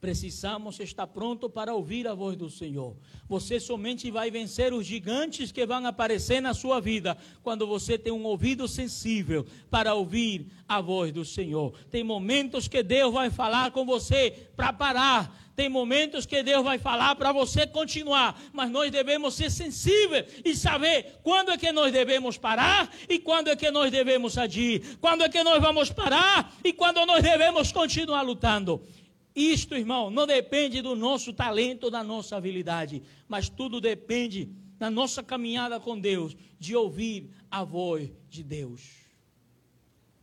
Precisamos estar pronto para ouvir a voz do Senhor. Você somente vai vencer os gigantes que vão aparecer na sua vida quando você tem um ouvido sensível para ouvir a voz do Senhor. Tem momentos que Deus vai falar com você para parar. Tem momentos que Deus vai falar para você continuar, mas nós devemos ser sensíveis e saber quando é que nós devemos parar e quando é que nós devemos agir, quando é que nós vamos parar e quando nós devemos continuar lutando. Isto, irmão, não depende do nosso talento, da nossa habilidade, mas tudo depende da nossa caminhada com Deus, de ouvir a voz de Deus.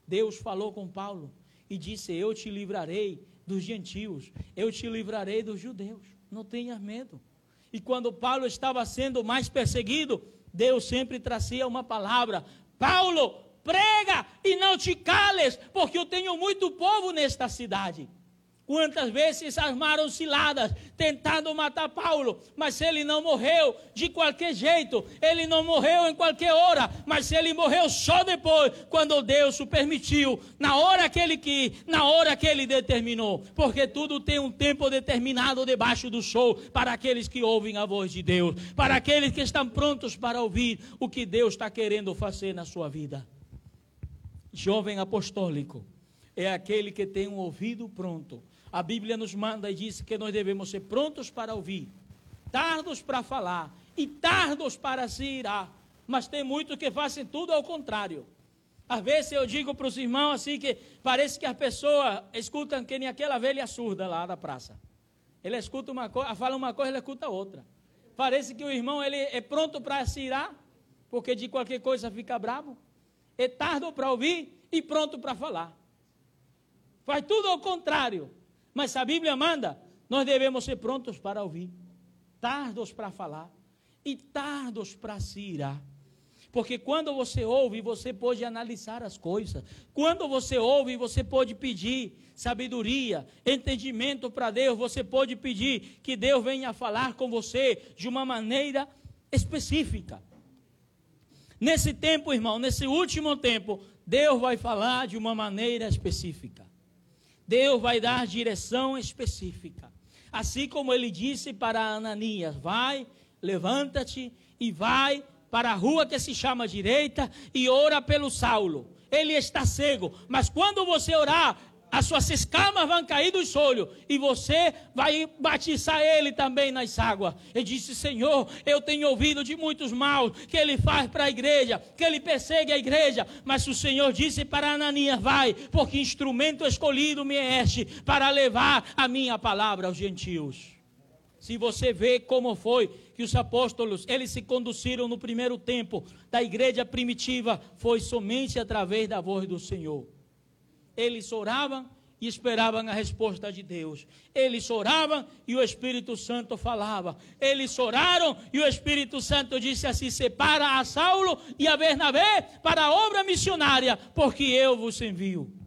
Deus falou com Paulo e disse: Eu te livrarei dos gentios, eu te livrarei dos judeus. Não tenhas medo. E quando Paulo estava sendo mais perseguido, Deus sempre trazia uma palavra: Paulo, prega e não te cales, porque eu tenho muito povo nesta cidade. Quantas vezes armaram ciladas tentando matar Paulo, mas ele não morreu de qualquer jeito, ele não morreu em qualquer hora, mas ele morreu só depois, quando Deus o permitiu, na hora que ele quis, na hora que ele determinou, porque tudo tem um tempo determinado debaixo do sol para aqueles que ouvem a voz de Deus, para aqueles que estão prontos para ouvir o que Deus está querendo fazer na sua vida. Jovem apostólico é aquele que tem um ouvido pronto a Bíblia nos manda e diz que nós devemos ser prontos para ouvir, tardos para falar e tardos para se irar. Mas tem muitos que fazem tudo ao contrário. Às vezes eu digo para os irmãos assim que parece que as pessoas escutam que nem aquela velha surda lá da praça. Ele escuta uma coisa, fala uma coisa, ele escuta outra. Parece que o irmão ele é pronto para se irar, porque de qualquer coisa fica bravo. É tardo para ouvir e pronto para falar. Faz tudo ao contrário. Mas a Bíblia manda, nós devemos ser prontos para ouvir, tardos para falar e tardos para se irar. Porque quando você ouve, você pode analisar as coisas. Quando você ouve, você pode pedir sabedoria, entendimento para Deus. Você pode pedir que Deus venha falar com você de uma maneira específica. Nesse tempo, irmão, nesse último tempo, Deus vai falar de uma maneira específica. Deus vai dar direção específica. Assim como ele disse para Ananias: vai, levanta-te e vai para a rua que se chama direita e ora pelo Saulo. Ele está cego, mas quando você orar, as suas escamas vão cair dos olhos e você vai batizar ele também nas águas. Ele disse: Senhor, eu tenho ouvido de muitos maus que ele faz para a igreja, que ele persegue a igreja. Mas o Senhor disse para Ananias: Vai, porque instrumento escolhido me é este para levar a minha palavra aos gentios. Se você vê como foi que os apóstolos, eles se conduziram no primeiro tempo da igreja primitiva, foi somente através da voz do Senhor. Eles oravam e esperavam a resposta de Deus. Eles oravam e o Espírito Santo falava. Eles oraram e o Espírito Santo disse assim: Separa a Saulo e a Bernabé para a obra missionária, porque eu vos envio.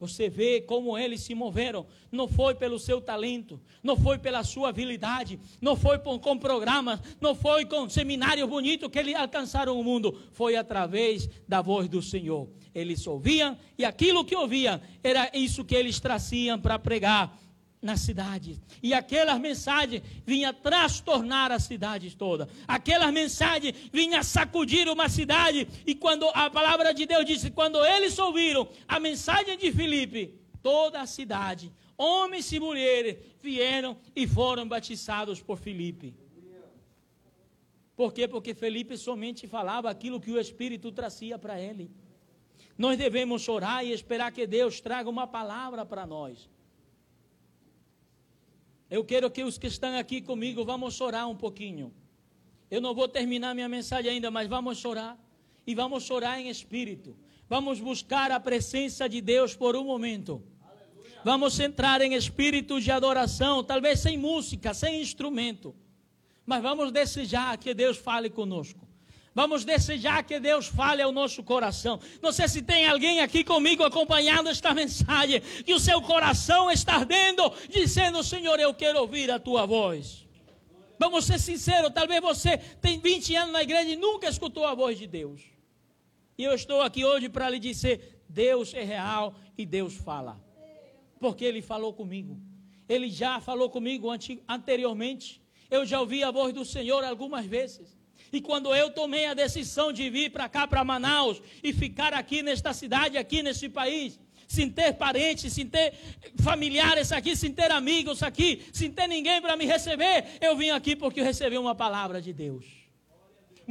Você vê como eles se moveram. Não foi pelo seu talento, não foi pela sua habilidade, não foi com programas, não foi com seminário bonito que eles alcançaram o mundo. Foi através da voz do Senhor. Eles ouviam e aquilo que ouviam era isso que eles traziam para pregar na cidade. E aquelas mensagens vinha transtornar a cidade toda. Aquelas mensagens vinha sacudir uma cidade. E quando a palavra de Deus disse, quando eles ouviram a mensagem de Filipe, toda a cidade, homens e mulheres, vieram e foram batizados por Filipe. Por quê? Porque Felipe somente falava aquilo que o Espírito trazia para ele. Nós devemos orar e esperar que Deus traga uma palavra para nós. Eu quero que os que estão aqui comigo vamos chorar um pouquinho. Eu não vou terminar minha mensagem ainda, mas vamos chorar. E vamos chorar em espírito. Vamos buscar a presença de Deus por um momento. Vamos entrar em espírito de adoração, talvez sem música, sem instrumento. Mas vamos desejar que Deus fale conosco. Vamos desejar que Deus fale ao nosso coração. Não sei se tem alguém aqui comigo acompanhando esta mensagem, que o seu coração está ardendo, dizendo: Senhor, eu quero ouvir a tua voz. Vamos ser sinceros, talvez você tem 20 anos na igreja e nunca escutou a voz de Deus. E eu estou aqui hoje para lhe dizer: Deus é real e Deus fala. Porque Ele falou comigo. Ele já falou comigo anteriormente. Eu já ouvi a voz do Senhor algumas vezes. E quando eu tomei a decisão de vir para cá, para Manaus, e ficar aqui nesta cidade, aqui neste país, sem ter parentes, sem ter familiares aqui, sem ter amigos aqui, sem ter ninguém para me receber, eu vim aqui porque eu recebi uma palavra de Deus.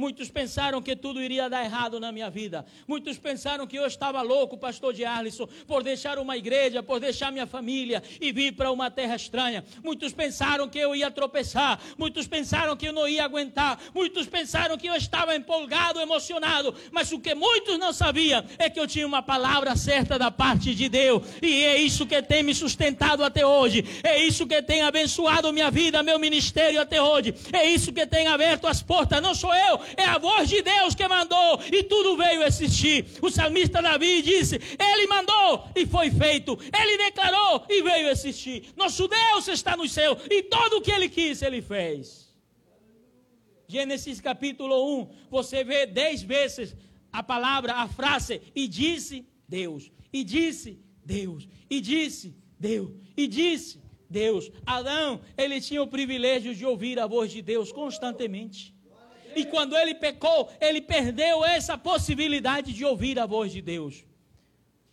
Muitos pensaram que tudo iria dar errado na minha vida. Muitos pensaram que eu estava louco, pastor de Arlisson, por deixar uma igreja, por deixar minha família e vir para uma terra estranha. Muitos pensaram que eu ia tropeçar. Muitos pensaram que eu não ia aguentar. Muitos pensaram que eu estava empolgado, emocionado. Mas o que muitos não sabiam é que eu tinha uma palavra certa da parte de Deus. E é isso que tem me sustentado até hoje. É isso que tem abençoado minha vida, meu ministério até hoje. É isso que tem aberto as portas. Não sou eu, é a voz de Deus que mandou e tudo veio existir. O salmista Davi disse: Ele mandou e foi feito. Ele declarou e veio existir. Nosso Deus está no céu e tudo o que ele quis, ele fez. Gênesis capítulo 1, você vê dez vezes a palavra, a frase, e disse Deus, e disse Deus, e disse Deus, e disse Deus. Adão, ele tinha o privilégio de ouvir a voz de Deus constantemente. E quando ele pecou, ele perdeu essa possibilidade de ouvir a voz de Deus.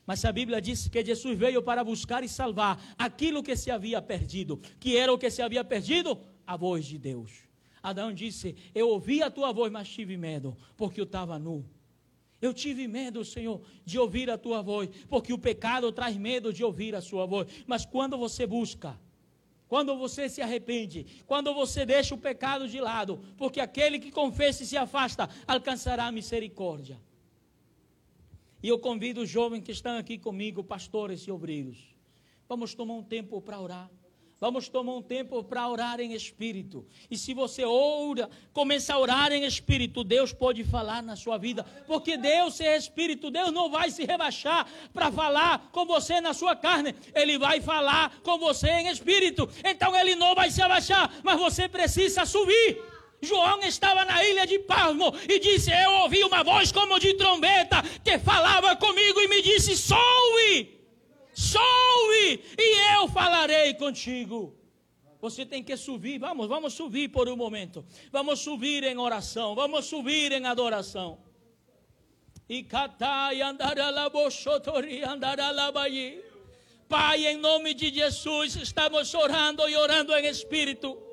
Mas a Bíblia diz que Jesus veio para buscar e salvar aquilo que se havia perdido. Que era o que se havia perdido? A voz de Deus. Adão disse: Eu ouvi a tua voz, mas tive medo, porque eu estava nu. Eu tive medo, Senhor, de ouvir a tua voz, porque o pecado traz medo de ouvir a sua voz. Mas quando você busca, quando você se arrepende, quando você deixa o pecado de lado, porque aquele que confessa e se afasta alcançará a misericórdia. E eu convido os jovens que estão aqui comigo, pastores e obreiros, vamos tomar um tempo para orar. Vamos tomar um tempo para orar em espírito. E se você ora, começa a orar em espírito, Deus pode falar na sua vida. Porque Deus é espírito, Deus não vai se rebaixar para falar com você na sua carne. Ele vai falar com você em espírito. Então ele não vai se abaixar, mas você precisa subir. João estava na ilha de Pasmo e disse: Eu ouvi uma voz como de trombeta que falava comigo e me disse: Soe soube e falarei contigo. Você tem que subir, vamos, vamos subir por um momento. Vamos subir em oração, vamos subir em adoração. E catai andaralabochotori andaralabai. Pai, em nome de Jesus, estamos orando e orando em espírito.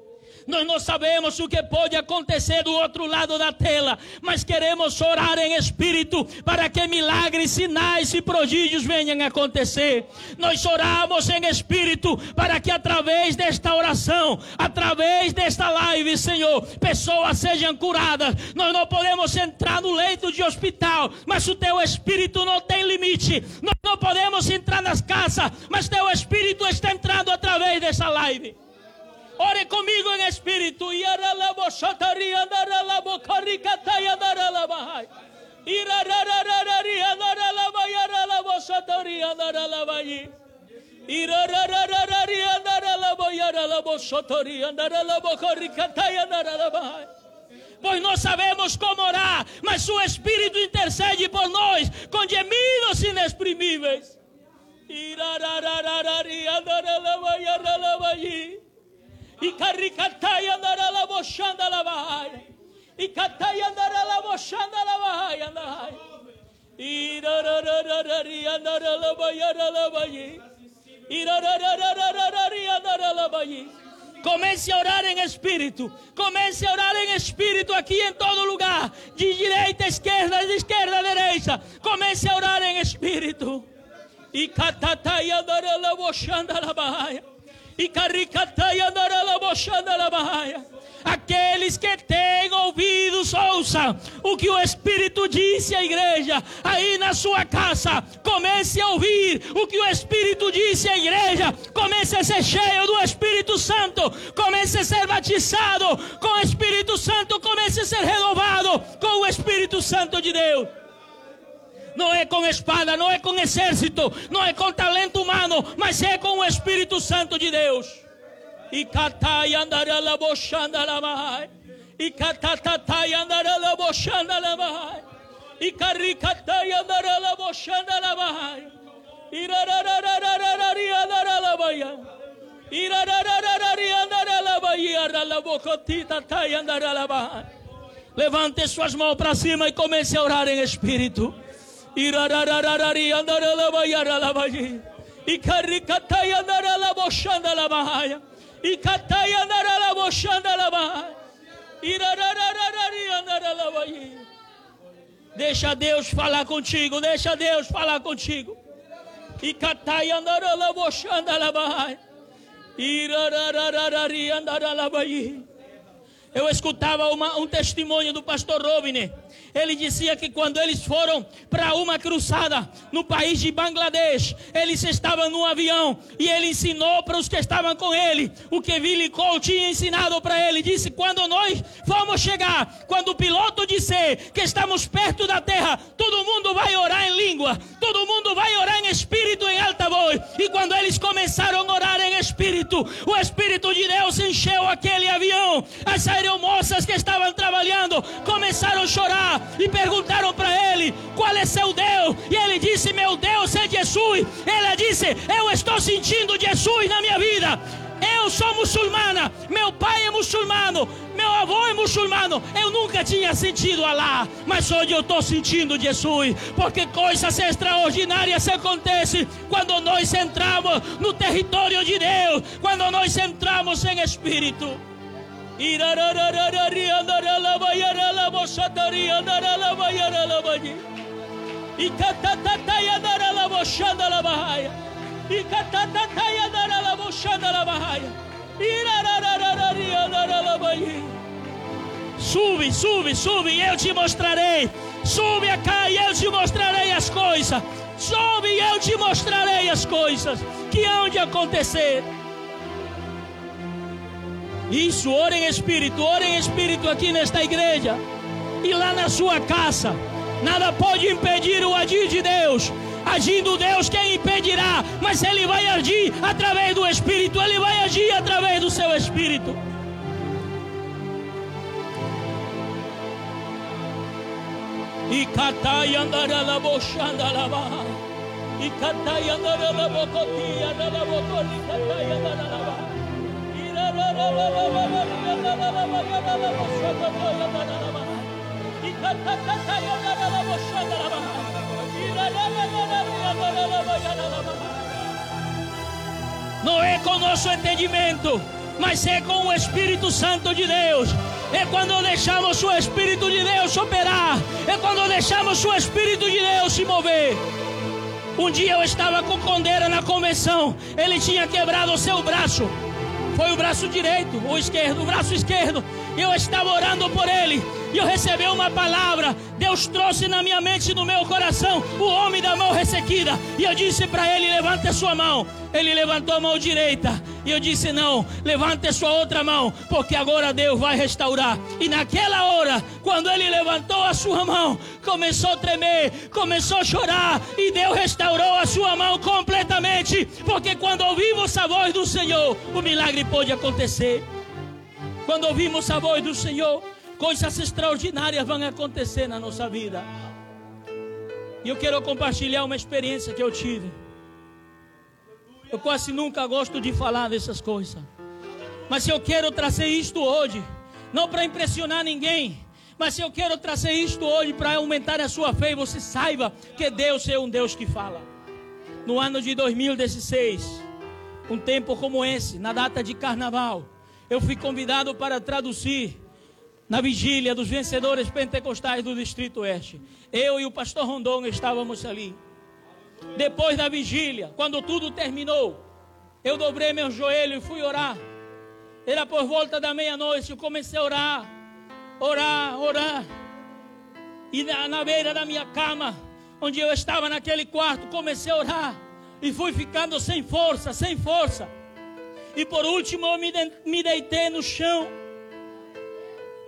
Nós não sabemos o que pode acontecer do outro lado da tela, mas queremos orar em espírito para que milagres, sinais e prodígios venham a acontecer. Nós oramos em espírito para que através desta oração, através desta live, Senhor, pessoas sejam curadas. Nós não podemos entrar no leito de hospital, mas o teu espírito não tem limite. Nós não podemos entrar nas casas, mas teu espírito está entrando através dessa live. Ore comigo em espírito. Pois nós sabemos como orar, mas o Espírito intercede por nós com gemidos inexprimíveis. E caricataia andará bochanda la bahia. E cataia andará bochanda la bahia andai. E rarararari andará la bahia la bahia. E rarararari andará la bahia. Comece a orar em espírito. Comece a orar em espírito aqui em todo lugar. De direita a esquerda, de esquerda a direita. Comece a orar em espírito. E catatai andará la Aqueles que têm ouvidos, ouçam o que o Espírito disse à igreja. Aí na sua casa, comece a ouvir o que o Espírito disse à igreja. Comece a ser cheio do Espírito Santo. Comece a ser batizado com o Espírito Santo. Comece a ser renovado com o Espírito Santo de Deus não é com espada, não é com exército, não é com talento humano, mas é com o Espírito Santo de Deus. E catai andará la bochanda la mai. E catatatai andará la bochanda la mai. E caricatai andará la bochanda la mai. Irarararararari andará la baia. Irararararari andará la baia. La bocotita tai andará la mai. Levante suas mãos para cima e comece a orar em espírito. Deixa Deus falar contigo, deixa Deus falar contigo. E catai andará la bochanda la baia. Irararararari andará la baia. Eu escutava uma, um testemunho do pastor Robine. Ele dizia que quando eles foram para uma cruzada no país de Bangladesh, eles estavam num avião e ele ensinou para os que estavam com ele o que Billy Cole tinha ensinado para ele. Disse: quando nós vamos chegar, quando o piloto disser que estamos perto da terra, todo mundo vai orar em língua, todo mundo vai orar em espírito, em alta voz. E quando eles começaram a orar em espírito, o Espírito de Deus encheu aquele avião. As aeromoças que estavam trabalhando começaram a chorar e perguntaram para ele qual é seu Deus. E ele disse: Meu Deus é Jesus. Ela disse: Eu estou sentindo Jesus na minha vida. Eu sou muçulmana, meu pai é muçulmano, meu avô é muçulmano. Eu nunca tinha sentido Alá, mas hoje eu estou sentindo Jesus, porque coisas extraordinárias acontecem quando nós entramos no território de Deus, quando nós entramos em espírito. Sube, sube, sube eu te mostrarei. Sube cá e eu te mostrarei as coisas. Sobe e eu te mostrarei as coisas que hão de acontecer. Isso, ore em espírito, ore em espírito aqui nesta igreja e lá na sua casa. Nada pode impedir o agir de Deus. Agindo Deus, quem impedirá? Mas Ele vai agir através do Espírito, Ele vai agir através do seu Espírito. E catai la. E catai la bocotia, la bocori, catai la. Não é com nosso entendimento, mas é com o Espírito Santo de Deus. É quando deixamos o Espírito de Deus operar. É quando deixamos o Espírito de Deus se mover. Um dia eu estava com Condeira na convenção. Ele tinha quebrado o seu braço. Foi o braço direito ou esquerdo, o braço esquerdo. Eu estava orando por ele e eu recebi uma palavra. Deus trouxe na minha mente e no meu coração o homem da mão ressequida. E eu disse para ele: levante a sua mão. Ele levantou a mão direita. E eu disse: Não, levante a sua outra mão, porque agora Deus vai restaurar. E naquela hora, quando ele levantou a sua mão, começou a tremer, começou a chorar. E Deus restaurou a sua mão completamente. Porque quando ouvimos a voz do Senhor, o milagre pode acontecer. Quando ouvimos a voz do Senhor, coisas extraordinárias vão acontecer na nossa vida. E eu quero compartilhar uma experiência que eu tive. Eu quase nunca gosto de falar dessas coisas. Mas eu quero trazer isto hoje, não para impressionar ninguém, mas eu quero trazer isto hoje para aumentar a sua fé e você saiba que Deus é um Deus que fala. No ano de 2016, um tempo como esse, na data de carnaval, eu fui convidado para traduzir na vigília dos vencedores pentecostais do Distrito Oeste. Eu e o pastor Rondon estávamos ali. Depois da vigília, quando tudo terminou, eu dobrei meu joelho e fui orar. Era por volta da meia-noite, eu comecei a orar, orar, orar. E na, na beira da minha cama, onde eu estava naquele quarto, comecei a orar. E fui ficando sem força, sem força. E por último eu me, me deitei no chão.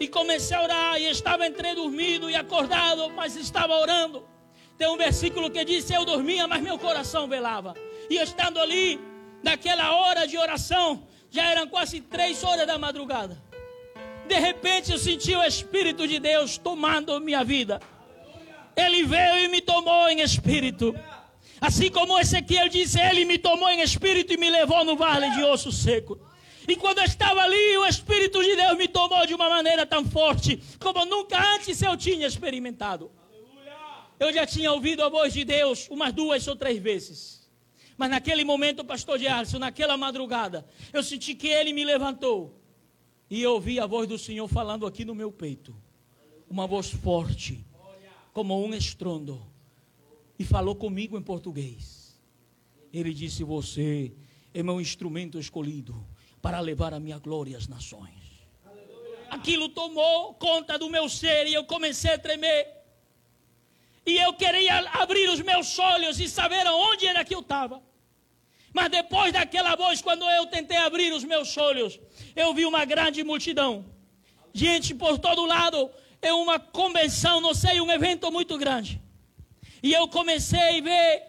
E comecei a orar. E estava entre dormido e acordado, mas estava orando. Tem um versículo que diz: Eu dormia, mas meu coração velava. E estando ali, naquela hora de oração, já eram quase três horas da madrugada. De repente eu senti o Espírito de Deus tomando minha vida. Ele veio e me tomou em espírito. Assim como Ezequiel disse, ele me tomou em espírito e me levou no vale de osso seco. E quando eu estava ali, o Espírito de Deus me tomou de uma maneira tão forte como nunca antes eu tinha experimentado. Eu já tinha ouvido a voz de Deus umas duas ou três vezes. Mas naquele momento, pastor Gerson, naquela madrugada, eu senti que ele me levantou. E eu ouvi a voz do Senhor falando aqui no meu peito. Uma voz forte, como um estrondo. E falou comigo em português. Ele disse: Você é meu instrumento escolhido para levar a minha glória às nações. Aquilo tomou conta do meu ser e eu comecei a tremer. E eu queria abrir os meus olhos e saber onde era que eu estava. Mas depois daquela voz, quando eu tentei abrir os meus olhos, eu vi uma grande multidão. Gente por todo lado. É uma convenção, não sei, um evento muito grande. E eu comecei a ver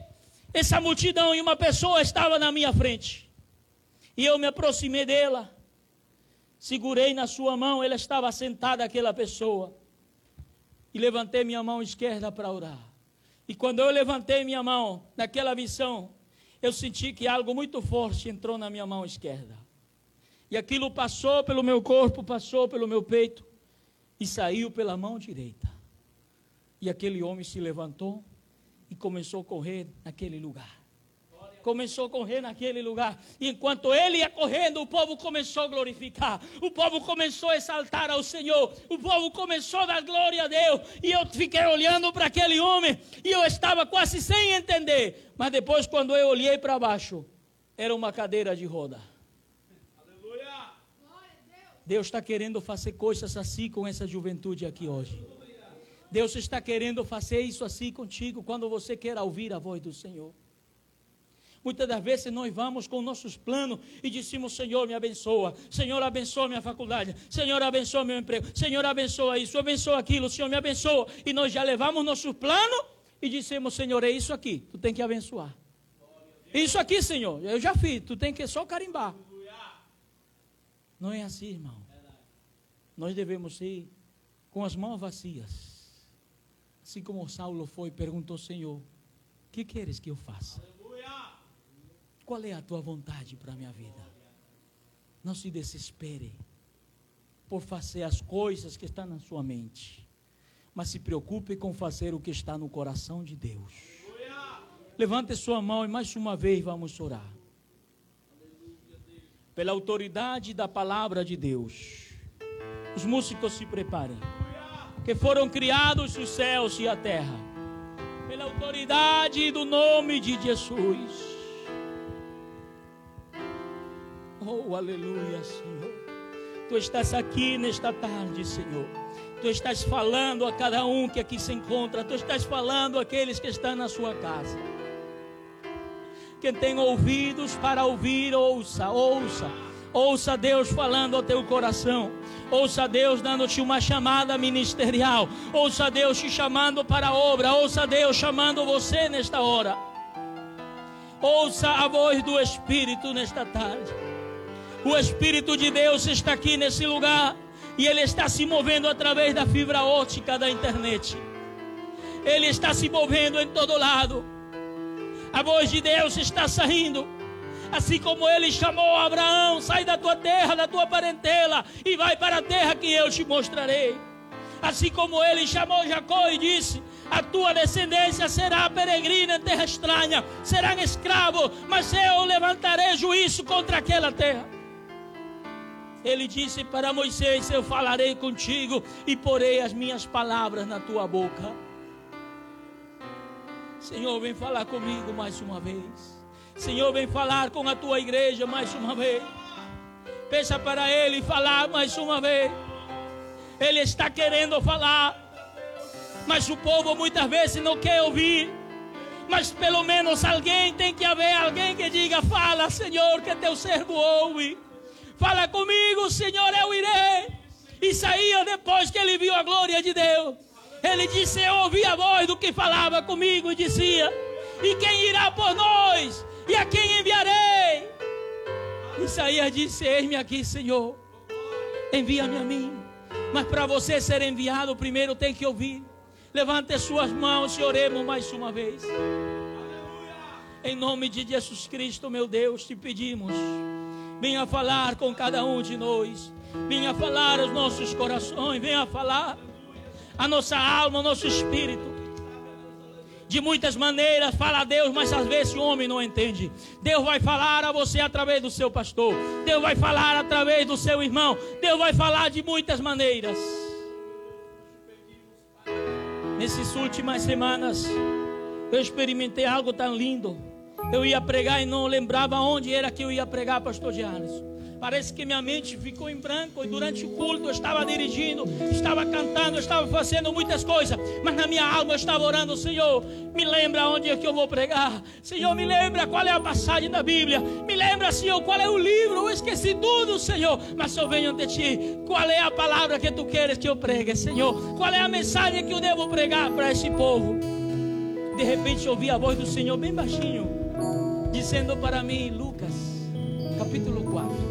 essa multidão e uma pessoa estava na minha frente. E eu me aproximei dela. Segurei na sua mão, ela estava sentada, aquela pessoa e levantei minha mão esquerda para orar. E quando eu levantei minha mão naquela visão, eu senti que algo muito forte entrou na minha mão esquerda. E aquilo passou pelo meu corpo, passou pelo meu peito e saiu pela mão direita. E aquele homem se levantou e começou a correr naquele lugar começou a correr naquele lugar. E enquanto ele ia correndo, o povo começou a glorificar. O povo começou a exaltar ao Senhor. O povo começou a dar glória a Deus. E eu fiquei olhando para aquele homem e eu estava quase sem entender. Mas depois, quando eu olhei para baixo, era uma cadeira de roda. Aleluia. Deus está querendo fazer coisas assim com essa juventude aqui hoje. Deus está querendo fazer isso assim contigo quando você quer ouvir a voz do Senhor. Muitas das vezes nós vamos com nossos planos e dizemos: Senhor, me abençoa. Senhor, abençoa minha faculdade. Senhor, abençoa meu emprego. Senhor, abençoa isso, abençoa aquilo. Senhor, me abençoa. E nós já levamos nosso plano e dissemos: Senhor, é isso aqui. Tu tem que abençoar. Isso aqui, Senhor, eu já fiz. Tu tem que só carimbar. Não é assim, irmão. Nós devemos ir com as mãos vazias. Assim como Saulo foi perguntou: Senhor, o que queres que eu faça? Qual é a tua vontade para a minha vida? Não se desespere por fazer as coisas que estão na sua mente, mas se preocupe com fazer o que está no coração de Deus. Levante sua mão e mais uma vez vamos orar. Pela autoridade da palavra de Deus, os músicos se preparem, que foram criados os céus e a terra, pela autoridade do nome de Jesus Oh, aleluia, Senhor. Tu estás aqui nesta tarde, Senhor. Tu estás falando a cada um que aqui se encontra. Tu estás falando àqueles que estão na sua casa. Quem tem ouvidos para ouvir, ouça, ouça. Ouça Deus falando ao teu coração. Ouça Deus dando-te uma chamada ministerial. Ouça Deus te chamando para a obra. Ouça Deus chamando você nesta hora. Ouça a voz do Espírito nesta tarde. O Espírito de Deus está aqui nesse lugar. E ele está se movendo através da fibra ótica da internet. Ele está se movendo em todo lado. A voz de Deus está saindo. Assim como ele chamou Abraão, sai da tua terra, da tua parentela e vai para a terra que eu te mostrarei. Assim como ele chamou Jacó e disse: A tua descendência será peregrina em terra estranha, serão escravos, mas eu levantarei juízo contra aquela terra. Ele disse para Moisés: Eu falarei contigo e porei as minhas palavras na tua boca. Senhor, vem falar comigo mais uma vez. Senhor, vem falar com a tua igreja mais uma vez. Peça para Ele falar mais uma vez. Ele está querendo falar, mas o povo muitas vezes não quer ouvir. Mas pelo menos alguém tem que haver alguém que diga: Fala, Senhor, que teu servo ouve. Fala comigo, Senhor, eu irei. Isaías, depois que ele viu a glória de Deus, ele disse: Eu ouvi a voz do que falava comigo e dizia: E quem irá por nós? E a quem enviarei? Isaías disse: Eis-me aqui, Senhor. Envia-me a mim. Mas para você ser enviado, primeiro tem que ouvir. Levante as suas mãos e oremos mais uma vez. Em nome de Jesus Cristo, meu Deus, te pedimos. Venha falar com cada um de nós. Venha falar aos nossos corações. Venha falar a nossa alma, o nosso espírito. De muitas maneiras fala a Deus, mas às vezes o homem não entende. Deus vai falar a você através do seu pastor. Deus vai falar através do seu irmão. Deus vai falar de muitas maneiras. Nessas últimas semanas, eu experimentei algo tão lindo. Eu ia pregar e não lembrava onde era que eu ia pregar, pastor Giannis. Parece que minha mente ficou em branco e durante o culto eu estava dirigindo, estava cantando, estava fazendo muitas coisas, mas na minha alma eu estava orando, Senhor, me lembra onde é que eu vou pregar. Senhor, me lembra qual é a passagem da Bíblia. Me lembra, Senhor, qual é o livro. Eu esqueci tudo, Senhor, mas eu venho ante ti. Qual é a palavra que tu queres que eu pregue, Senhor? Qual é a mensagem que eu devo pregar para esse povo? De repente eu ouvi a voz do Senhor bem baixinho, dizendo para mim, Lucas, capítulo 4.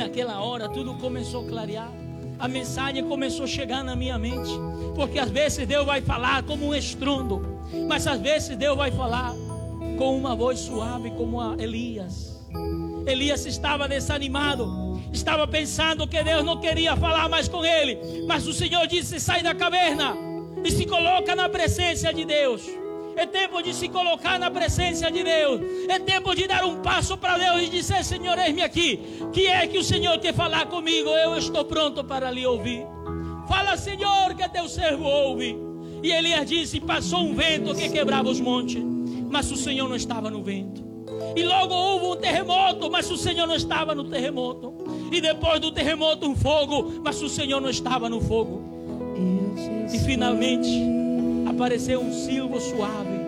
Naquela hora tudo começou a clarear. A mensagem começou a chegar na minha mente. Porque às vezes Deus vai falar como um estrondo. Mas às vezes Deus vai falar com uma voz suave, como a Elias. Elias estava desanimado. Estava pensando que Deus não queria falar mais com ele. Mas o Senhor disse: sai da caverna e se coloca na presença de Deus. É tempo de se colocar na presença de Deus. É tempo de dar um passo para Deus e dizer: Senhor, eis-me aqui. Que é que o Senhor quer falar comigo? Eu estou pronto para lhe ouvir. Fala, Senhor, que teu servo ouve. E Elias disse: Passou um vento que quebrava os montes, mas o Senhor não estava no vento. E logo houve um terremoto, mas o Senhor não estava no terremoto. E depois do terremoto, um fogo, mas o Senhor não estava no fogo. E finalmente apareceu um silvo suave.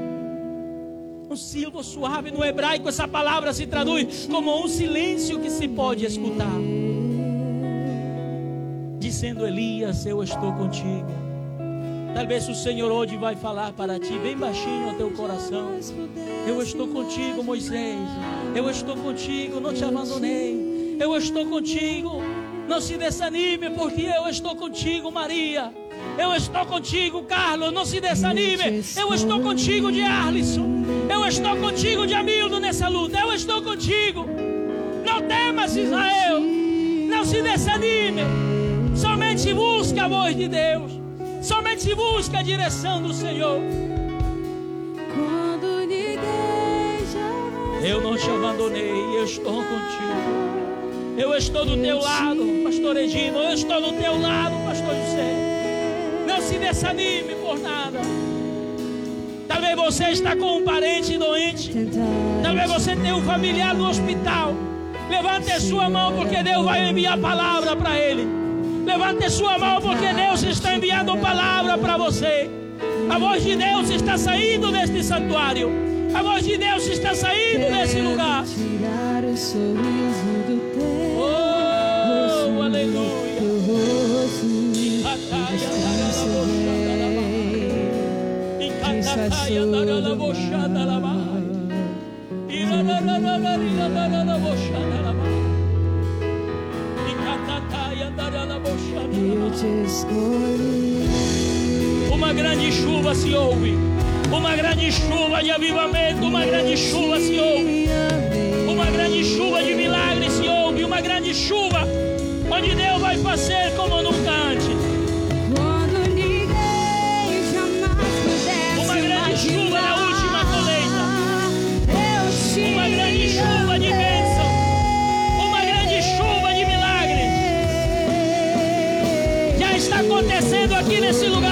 Um silvo suave no hebraico, essa palavra se traduz como um silêncio que se pode escutar. Dizendo Elias, eu estou contigo. Talvez o Senhor hoje vai falar para ti, bem baixinho ao teu coração. Eu estou contigo, Moisés. Eu estou contigo, não te abandonei. Eu estou contigo. Não se desanime, porque eu estou contigo, Maria. Eu estou contigo, Carlos. Não se desanime. Eu estou contigo, de Arlisson. Eu estou contigo, de Amildo, nessa luta. Eu estou contigo. Não temas, Israel. Não se desanime. Somente busque a voz de Deus. Somente busque a direção do Senhor. Eu não te abandonei. Eu estou contigo. Eu estou do teu lado, pastor Egino. Eu estou do teu lado, pastor José. Se desanime por nada. Talvez você está com um parente doente. Talvez você tenha um familiar no hospital. Levante a sua mão, porque Deus vai enviar palavra para ele. Levante a sua mão, porque Deus está enviando palavra para você. A voz de Deus está saindo deste santuário. A voz de Deus está saindo desse lugar. Tirar o sorriso do teu Oh, aleluia. Uma grande chuva se ouve. Uma grande chuva de avivamento. Uma grande chuva se ouve. Uma grande chuva de milagres se ouve. Uma grande chuva onde Deus vai fazer como nunca antes. Aqui nesse lugar.